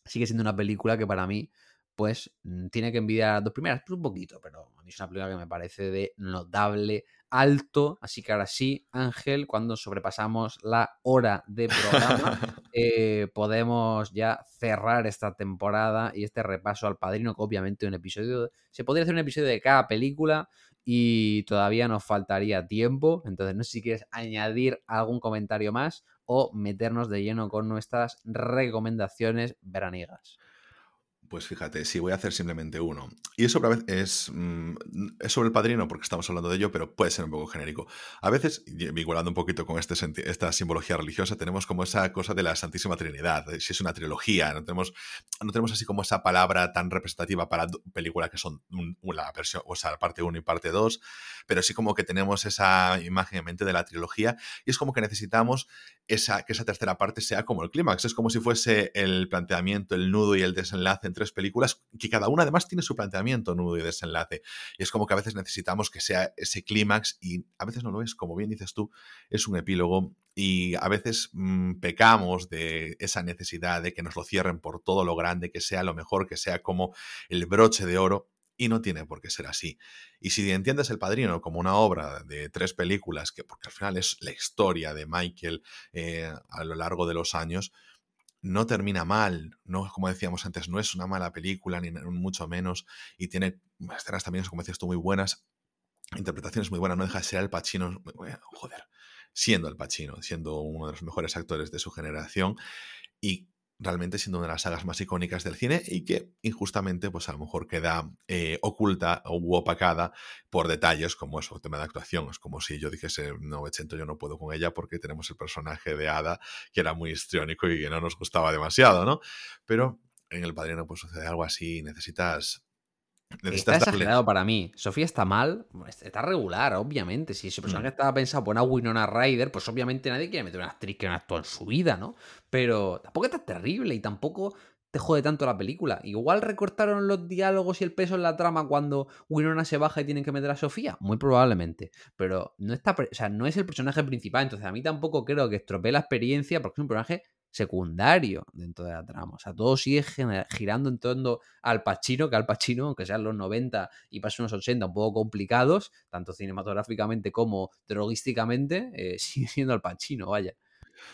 sigue siendo una película que para mí pues mm, tiene que envidiar a las dos primeras, pues un poquito, pero a mí es una película que me parece de notable alto. Así que ahora sí, Ángel, cuando sobrepasamos la hora de programa, eh, podemos ya cerrar esta temporada y este repaso al padrino, que obviamente un episodio. Se podría hacer un episodio de cada película y todavía nos faltaría tiempo. Entonces, no sé si quieres añadir algún comentario más o meternos de lleno con nuestras recomendaciones veraniegas. Pues fíjate, sí, voy a hacer simplemente uno. Y eso vez es, mm, es sobre el padrino, porque estamos hablando de ello, pero puede ser un poco genérico. A veces, vinculando un poquito con este, esta simbología religiosa, tenemos como esa cosa de la Santísima Trinidad. Si es una trilogía, no tenemos, no tenemos así como esa palabra tan representativa para películas que son la versión, o sea, parte 1 y parte 2, pero sí como que tenemos esa imagen en mente de la trilogía y es como que necesitamos esa, que esa tercera parte sea como el clímax. Es como si fuese el planteamiento, el nudo y el desenlace entre películas, que cada una además tiene su planteamiento, nudo y desenlace. Y es como que a veces necesitamos que sea ese clímax y a veces no lo es, como bien dices tú, es un epílogo y a veces mm, pecamos de esa necesidad de que nos lo cierren por todo lo grande, que sea lo mejor, que sea como el broche de oro. Y no tiene por qué ser así. Y si entiendes El Padrino como una obra de tres películas, que porque al final es la historia de Michael eh, a lo largo de los años, no termina mal, no, como decíamos antes, no es una mala película, ni mucho menos, y tiene escenas también, como decías tú, muy buenas, interpretaciones muy buenas, no deja de ser el Pacino, joder, siendo el Pacino, siendo uno de los mejores actores de su generación, y realmente siendo una de las sagas más icónicas del cine y que injustamente pues a lo mejor queda eh, oculta o opacada por detalles como eso, tema de actuación. Es como si yo dijese, no, Chento, yo no puedo con ella porque tenemos el personaje de Ada que era muy histriónico y que no nos gustaba demasiado, ¿no? Pero en El Padrino pues sucede algo así, necesitas Está exagerado para mí. Sofía está mal, está regular, obviamente. Si ese mm. personaje estaba pensado por una Winona Ryder, pues obviamente nadie quiere meter una actriz que no actúa en su vida, ¿no? Pero tampoco está terrible y tampoco te jode tanto la película. Igual recortaron los diálogos y el peso en la trama cuando Winona se baja y tienen que meter a Sofía. Muy probablemente. Pero no está, o sea, no es el personaje principal. Entonces a mí tampoco creo que estropee la experiencia porque es un personaje secundario dentro de la trama. O sea, todo sigue girando en torno al Pacino, que al Pacino, aunque sean los 90 y pasen unos 80 un poco complicados, tanto cinematográficamente como droguísticamente, eh, sigue siendo al Pacino, vaya.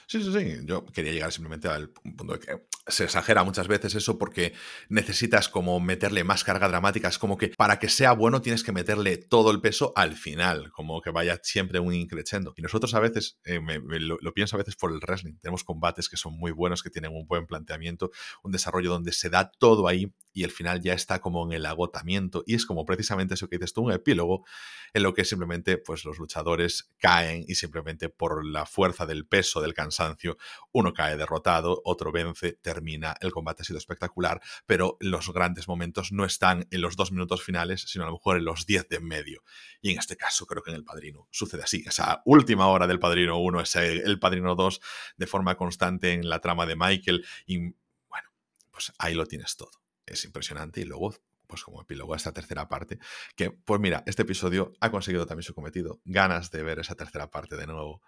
Sí, sí, sí. Yo quería llegar simplemente al punto de que se exagera muchas veces eso porque necesitas como meterle más carga dramática. Es como que para que sea bueno tienes que meterle todo el peso al final, como que vaya siempre un increchendo. Y nosotros a veces, eh, lo, lo, pienso a veces por el wrestling, tenemos combates que son muy buenos, que tienen un buen planteamiento, un desarrollo donde se da todo ahí y el final ya está como en el agotamiento. Y es como precisamente eso que dices tú, un epílogo en lo que simplemente pues los luchadores caen y simplemente por la fuerza del peso, del cansancio, uno cae derrotado, otro vence, termina, el combate ha sido espectacular, pero los grandes momentos no están en los dos minutos finales, sino a lo mejor en los diez de medio. Y en este caso creo que en el Padrino sucede así. Esa última hora del Padrino 1, ese el Padrino 2 de forma constante en la trama de Michael y bueno, pues ahí lo tienes todo. Es impresionante y luego pues como epílogo a esta tercera parte, que pues mira, este episodio ha conseguido también su cometido, ganas de ver esa tercera parte de nuevo,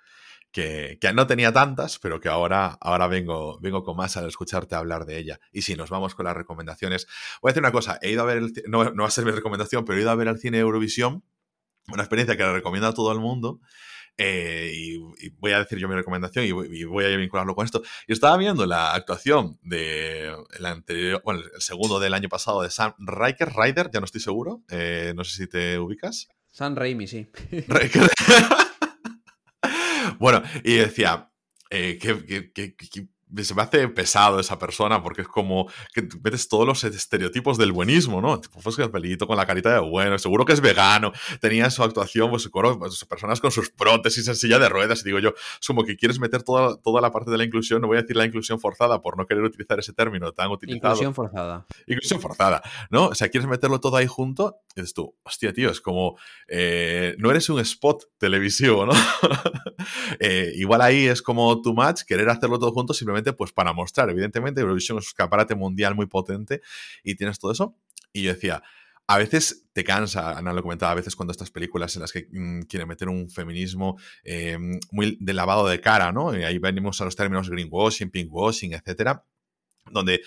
que, no tenía tantas, pero que ahora, ahora vengo, vengo con más al escucharte hablar de ella. Y si nos vamos con las recomendaciones, voy a decir una cosa, he ido a ver, el, no, no va a ser mi recomendación, pero he ido a ver al cine Eurovisión una experiencia que le recomiendo a todo el mundo. Eh, y, voy a decir yo mi recomendación y voy, a vincularlo con esto. Y estaba viendo la actuación de el anterior, bueno, el segundo del año pasado de Sam Riker, Ryder, ya no estoy seguro. Eh, no sé si te ubicas. Sam Raimi, sí. bueno, y decía, eh, que, se me hace pesado esa persona porque es como que metes todos los estereotipos del buenismo, ¿no? Tipo, pues el pelito con la carita de bueno, seguro que es vegano, tenía su actuación, pues, pues, personas con sus prótesis en silla de ruedas, y digo yo, es como que quieres meter toda, toda la parte de la inclusión, no voy a decir la inclusión forzada por no querer utilizar ese término tan utilizado. Inclusión forzada. Inclusión forzada, ¿no? O sea, quieres meterlo todo ahí junto, y dices tú, hostia, tío, es como, eh, no eres un spot televisivo, ¿no? Eh, igual ahí es como too much, querer hacerlo todo junto simplemente pues para mostrar. Evidentemente, Eurovisión es un escaparate mundial muy potente y tienes todo eso. Y yo decía, a veces te cansa, Ana lo comentaba, a veces cuando estas películas en las que mm, quieren meter un feminismo eh, muy de lavado de cara, ¿no? Y ahí venimos a los términos greenwashing, pinkwashing, etcétera, donde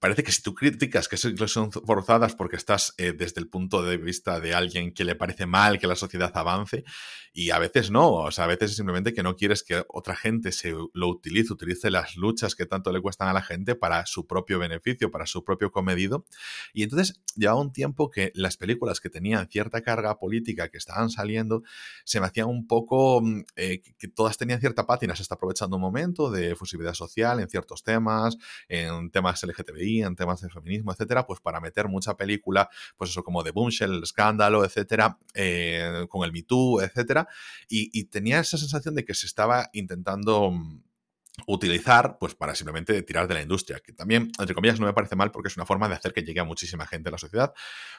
parece que si tú criticas que son forzadas porque estás eh, desde el punto de vista de alguien que le parece mal que la sociedad avance, y a veces no, o sea, a veces es simplemente que no quieres que otra gente se lo utilice, utilice las luchas que tanto le cuestan a la gente para su propio beneficio, para su propio comedido. Y entonces llevaba un tiempo que las películas que tenían cierta carga política que estaban saliendo se me hacían un poco mm, eh, que todas tenían cierta pátina, se está aprovechando un momento de fusividad social en ciertos temas, en temas LGTBI en temas de feminismo, etcétera, pues para meter mucha película, pues eso como de Boomshell, el escándalo, etcétera, eh, con el Me Too, etcétera, y, tenía esa sensación de que se estaba intentando mm, utilizar pues para simplemente tirar de la industria, que también, entre comillas, no me parece mal porque es una forma de hacer que llegue a muchísima gente a la sociedad,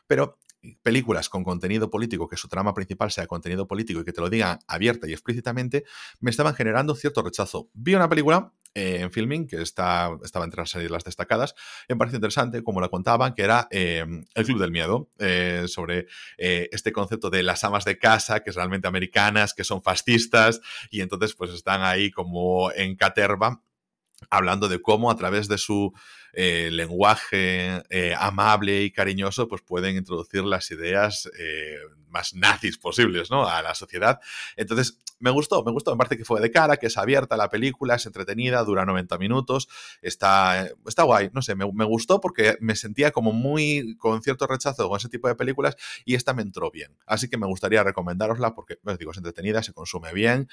pero películas con contenido político, que su trama principal sea contenido político y que te lo digan abierta y explícitamente, me estaban generando cierto rechazo. Vi una película eh, en filming, que está, estaba entre las series las destacadas, me pareció interesante, como la contaban, que era eh, El Club del Miedo, eh, sobre este concepto de las amas de casa, que es realmente americanas, que son fascistas, y entonces pues están ahí como en caterva, hablando de cómo a través de su lenguaje amable y cariñoso, pues pueden introducir las ideas más nazis posibles, ¿no? A la sociedad. Entonces, me gustó, me gustó. Me parece que fue de cara, que es abierta la película, es entretenida, dura 90 minutos, está, está guay. No sé, me, gustó porque me sentía como muy con cierto rechazo con ese tipo de películas y esta me entró bien. Así que me gustaría recomendarosla porque, os digo, es entretenida, se consume bien,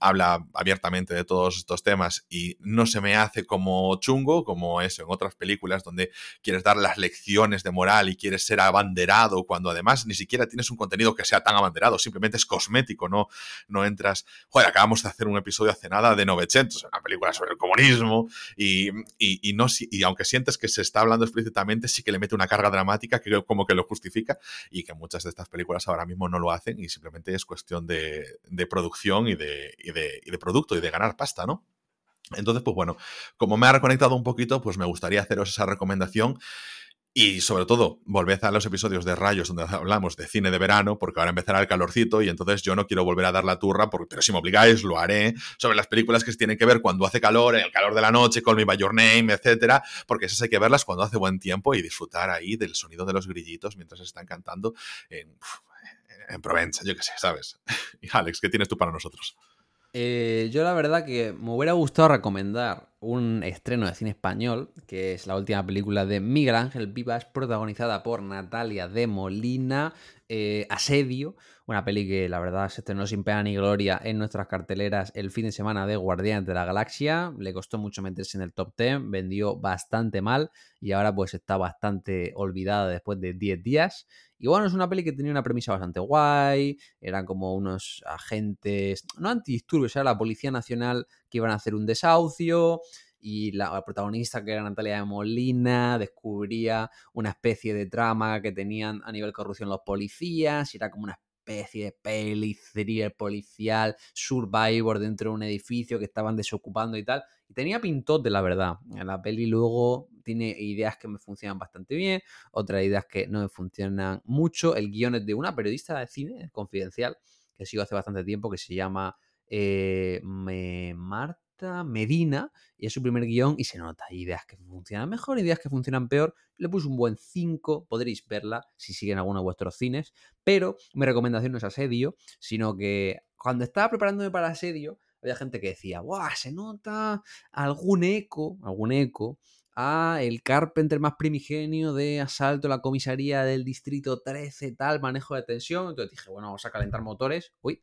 habla abiertamente de todos estos temas y no se me hace como chungo, como eso en otras películas donde quieres dar las lecciones de moral y quieres ser abanderado cuando además ni siquiera tienes un contenido que sea tan abanderado, simplemente es cosmético, no, no entras, joder, acabamos de hacer un episodio hace nada de 900, una película sobre el comunismo, y, y, no, y aunque sientes que se está hablando explícitamente, sí que le mete una carga dramática que como que lo justifica y que muchas de estas películas ahora mismo no lo hacen y simplemente es cuestión de, de producción y de, y de, y de producto y de ganar pasta, ¿no? Entonces, pues bueno, como me ha reconectado un poquito, pues me gustaría haceros esa recomendación. Y sobre todo, volved a los episodios de Rayos donde hablamos de cine de verano, porque ahora empezará el calorcito y entonces yo no quiero volver a dar la turra, pero si me obligáis, lo haré, sobre las películas que tienen que ver cuando hace calor, en el calor de la noche, Call Me By Your Name, etcétera, porque esas hay que verlas cuando hace buen tiempo y disfrutar ahí del sonido de los grillitos mientras están cantando en, en Provenza, yo qué sé, ¿sabes? Y Alex, ¿qué tienes tú para nosotros? Eh, yo la verdad que me hubiera gustado recomendar un estreno de cine español, que es la última película de Miguel Ángel Vivas, protagonizada por Natalia de Molina, eh, Asedio, una peli que la verdad se estrenó sin pena ni gloria en nuestras carteleras el fin de semana de Guardianes de la Galaxia, le costó mucho meterse en el top 10, vendió bastante mal y ahora pues está bastante olvidada después de 10 días. Y bueno, es una peli que tenía una premisa bastante guay, eran como unos agentes, no antidisturbios, era la Policía Nacional que iban a hacer un desahucio y la, protagonista, que era Natalia de Molina, descubría una especie de trama que tenían a nivel corrupción los policías, era como una especie de peli, policial, survivor dentro de un edificio que estaban desocupando y tal. Y tenía pintote, la verdad. La peli luego tiene ideas que me funcionan bastante bien, otras ideas que no me funcionan mucho. El guion es de una periodista de cine confidencial que sigo hace bastante tiempo, que se llama eh, gusta Medina y es su primer guion y se nota. Ideas que funcionan mejor, ideas que funcionan peor. Le puse un buen 5, podréis verla si siguen alguno de vuestros cines, pero mi recomendación no es asedio, sino que cuando estaba preparándome para asedio, había gente que decía, ¡guau! Se nota algún eco, algún eco a el Carpenter más primigenio de asalto a la comisaría del distrito 13, tal, manejo de tensión. Entonces dije, bueno, vamos a calentar motores. Uy,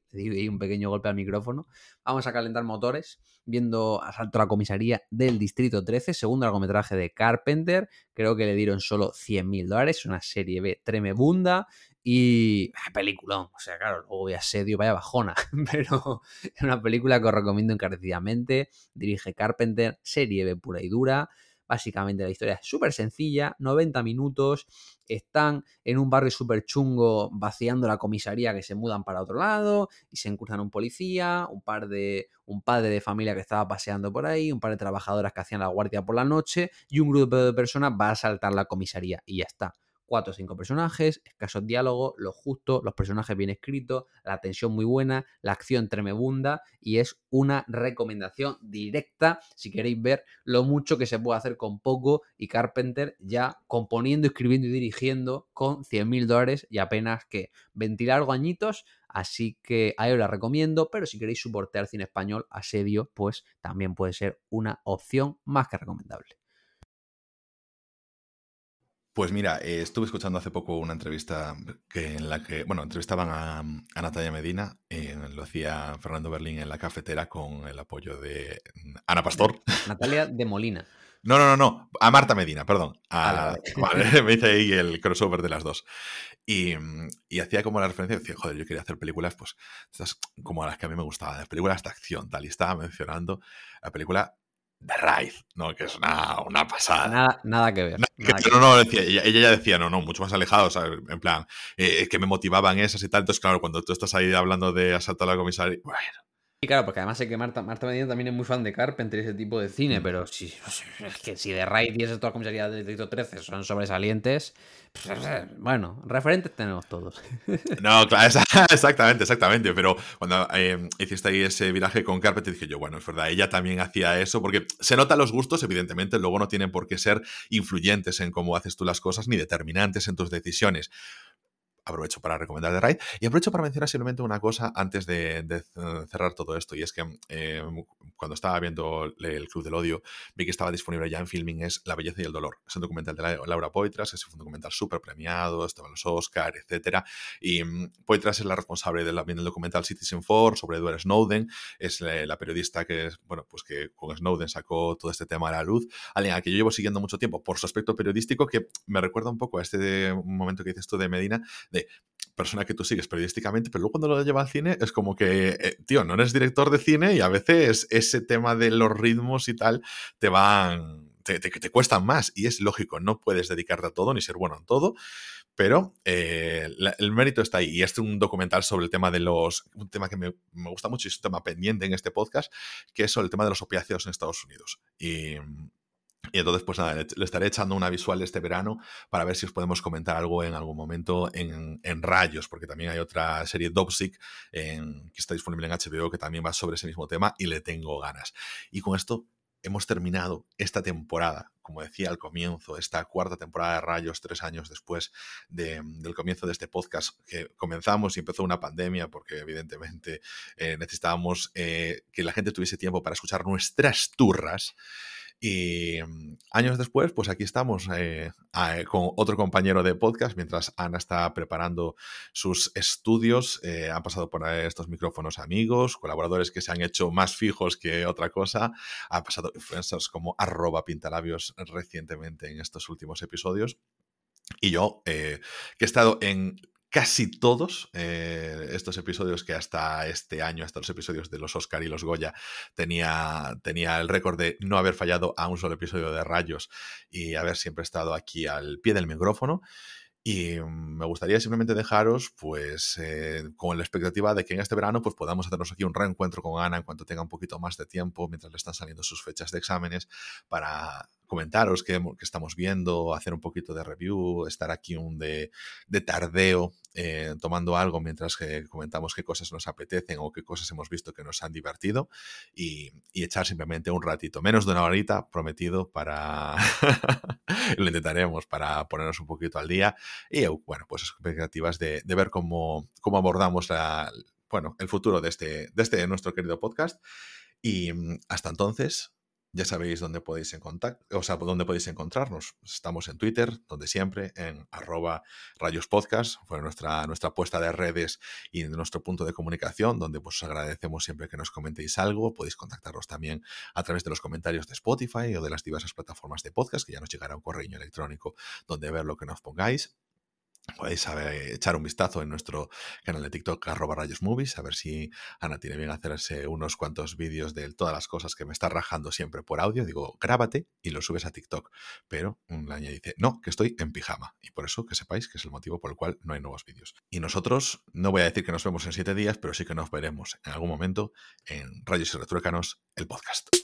un pequeño golpe al micrófono. Vamos a calentar motores viendo asalto a la comisaría del distrito 13, segundo largometraje de Carpenter. Creo que le dieron solo 100 mil dólares, una serie B tremebunda. Y ah, peliculón, o sea, claro, luego voy a asedio, vaya bajona, pero es una película que os recomiendo encarecidamente. Dirige Carpenter, serie B pura y dura. Básicamente la historia es súper sencilla, 90 minutos, están en un barrio súper chungo vaciando la comisaría que se mudan para otro lado y se encruzan un policía, un par de un padre de familia que estaba paseando por ahí, un par de trabajadoras que hacían la guardia por la noche y un grupo de personas va a saltar la comisaría y ya está cuatro o cinco personajes, escasos diálogos, lo justo, los personajes bien escritos, la tensión muy buena, la acción tremebunda y es una recomendación directa si queréis ver lo mucho que se puede hacer con poco y Carpenter ya componiendo, escribiendo y dirigiendo con 100 mil dólares y apenas que ventilar algo añitos. Así que ahí os la recomiendo, pero si queréis soportar cine español, asedio, pues también puede ser una opción más que recomendable. Pues mira, eh, estuve escuchando hace poco una entrevista que en la que, bueno, entrevistaban a, Natalia Medina, eh, lo hacía Fernando Berlín en la cafetera con el apoyo de Ana Pastor. Natalia de Molina. No, no, no, no, a Marta Medina, perdón. A, me hice ahí el crossover de las dos. Y, hacía como la referencia, decía, joder, yo quería hacer películas, pues, estas como las que a mí me gustaban, películas de acción, tal, y estaba mencionando la película The Ride, ¿no? Que es una, una pasada. Nada, nada que ver. no, no, decía, ella, ya decía, no, no, mucho más alejado, o sea, en plan, eh, que me motivaban esas y tal. Entonces, claro, cuando tú estás ahí hablando de asalto a la comisaria, bueno, y claro, porque además sé que Marta, Marta Medina también es muy fan de Carpenter y ese tipo de cine, mm. pero si, es que si de Raid y esa toda comisaría de Distrito 13 son sobresalientes, pues, bueno, referentes tenemos todos. No, claro, exactamente, exactamente. Pero cuando eh, hiciste ahí ese viraje con Carpenter, dije yo, bueno, es verdad, ella también hacía eso, porque se notan los gustos, evidentemente, luego no tienen por qué ser influyentes en cómo haces tú las cosas ni determinantes en tus decisiones aprovecho para recomendar The Ride. Y aprovecho para mencionar simplemente una cosa antes de, cerrar todo esto y es que eh, cuando estaba viendo el Club del Odio vi que estaba disponible ya en filming es La Belleza y el Dolor. Es un documental de Laura Poitras es un documental súper premiado estaba en los Oscar etcétera y mm, Poitras es la responsable del, del documental Citizen Four sobre Edward Snowden es la, periodista que bueno pues que con Snowden sacó todo este tema a la luz alguien a que yo llevo siguiendo mucho tiempo por su aspecto periodístico que me recuerda un poco a este momento que dices tú de Medina de persona que tú sigues periodísticamente, pero luego cuando lo lleva al cine es como que, eh, tío, no eres director de cine y a veces ese tema de los ritmos y tal te van, te, te, cuestan más y es lógico, no puedes dedicarte a todo ni ser bueno en todo, pero eh, el mérito está ahí. Y este es un documental sobre el tema de los. Un tema que me, me, gusta mucho y es un tema pendiente en este podcast, que es sobre el tema de los opiáceos en Estados Unidos. Y, y entonces, pues nada, le, estaré echando una visual este verano para ver si os podemos comentar algo en algún momento en, Rayos, porque también hay otra serie Dopsic que está disponible en HBO que también va sobre ese mismo tema y le tengo ganas. Y con esto hemos terminado esta temporada, como decía al comienzo, esta cuarta temporada de Rayos, tres años después del comienzo de este podcast, que comenzamos y empezó una pandemia, porque evidentemente eh, necesitábamos eh, que la gente tuviese tiempo para escuchar nuestras turras. Y mm, años después, pues aquí estamos eh, con otro compañero de podcast, mientras Ana está preparando sus estudios. Eh, han pasado por estos micrófonos amigos, colaboradores que se han hecho más fijos que otra cosa. Han pasado influencers como arroba pintalabios recientemente en estos últimos episodios. Y yo, eh, que he estado en casi todos eh, estos episodios que hasta este año, hasta los episodios de los Oscar y los Goya, tenía, tenía el récord de no haber fallado a un solo episodio de Rayos y haber siempre estado aquí al pie del micrófono. Y me gustaría simplemente dejaros, pues, eh, con la expectativa de que en este verano, pues, podamos hacernos aquí un reencuentro con Ana en cuanto tenga un poquito más de tiempo, mientras le están saliendo sus fechas de exámenes, para comentaros qué, estamos viendo, hacer un poquito de review, estar aquí un de, de tardeo eh, tomando algo mientras que comentamos qué cosas nos apetecen o qué cosas hemos visto que nos han divertido y, echar simplemente un ratito, menos de una horita prometido para, lo intentaremos para ponernos un poquito al día y bueno, pues expectativas de, ver cómo, cómo abordamos bueno, el futuro de este, de este nuestro querido podcast. Y mm, hasta entonces, ya sabéis dónde podéis encontrar, o sea, dónde podéis encontrarnos. Estamos en Twitter, donde siempre, en arroba rayospodcast, fue nuestra, nuestra apuesta de redes y nuestro punto de comunicación, donde pues, os agradecemos siempre que nos comentéis algo. Podéis contactarnos también a través de los comentarios de Spotify o de las diversas plataformas de podcast, que ya nos llegará un correo electrónico donde ver lo que nos pongáis. Podéis echar un vistazo en nuestro canal de TikTok, arroba rayos movies, a ver si Ana tiene bien hacerse unos cuantos vídeos de todas las cosas que me está rajando siempre por audio. Digo, grábate y lo subes a TikTok. Pero la niña dice, no, que estoy en pijama. Y por eso que sepáis que es el motivo por el cual no hay nuevos vídeos. Y nosotros, no voy a decir que nos vemos en siete días, pero sí que nos veremos en algún momento en Rayos y Retruécanos, el podcast.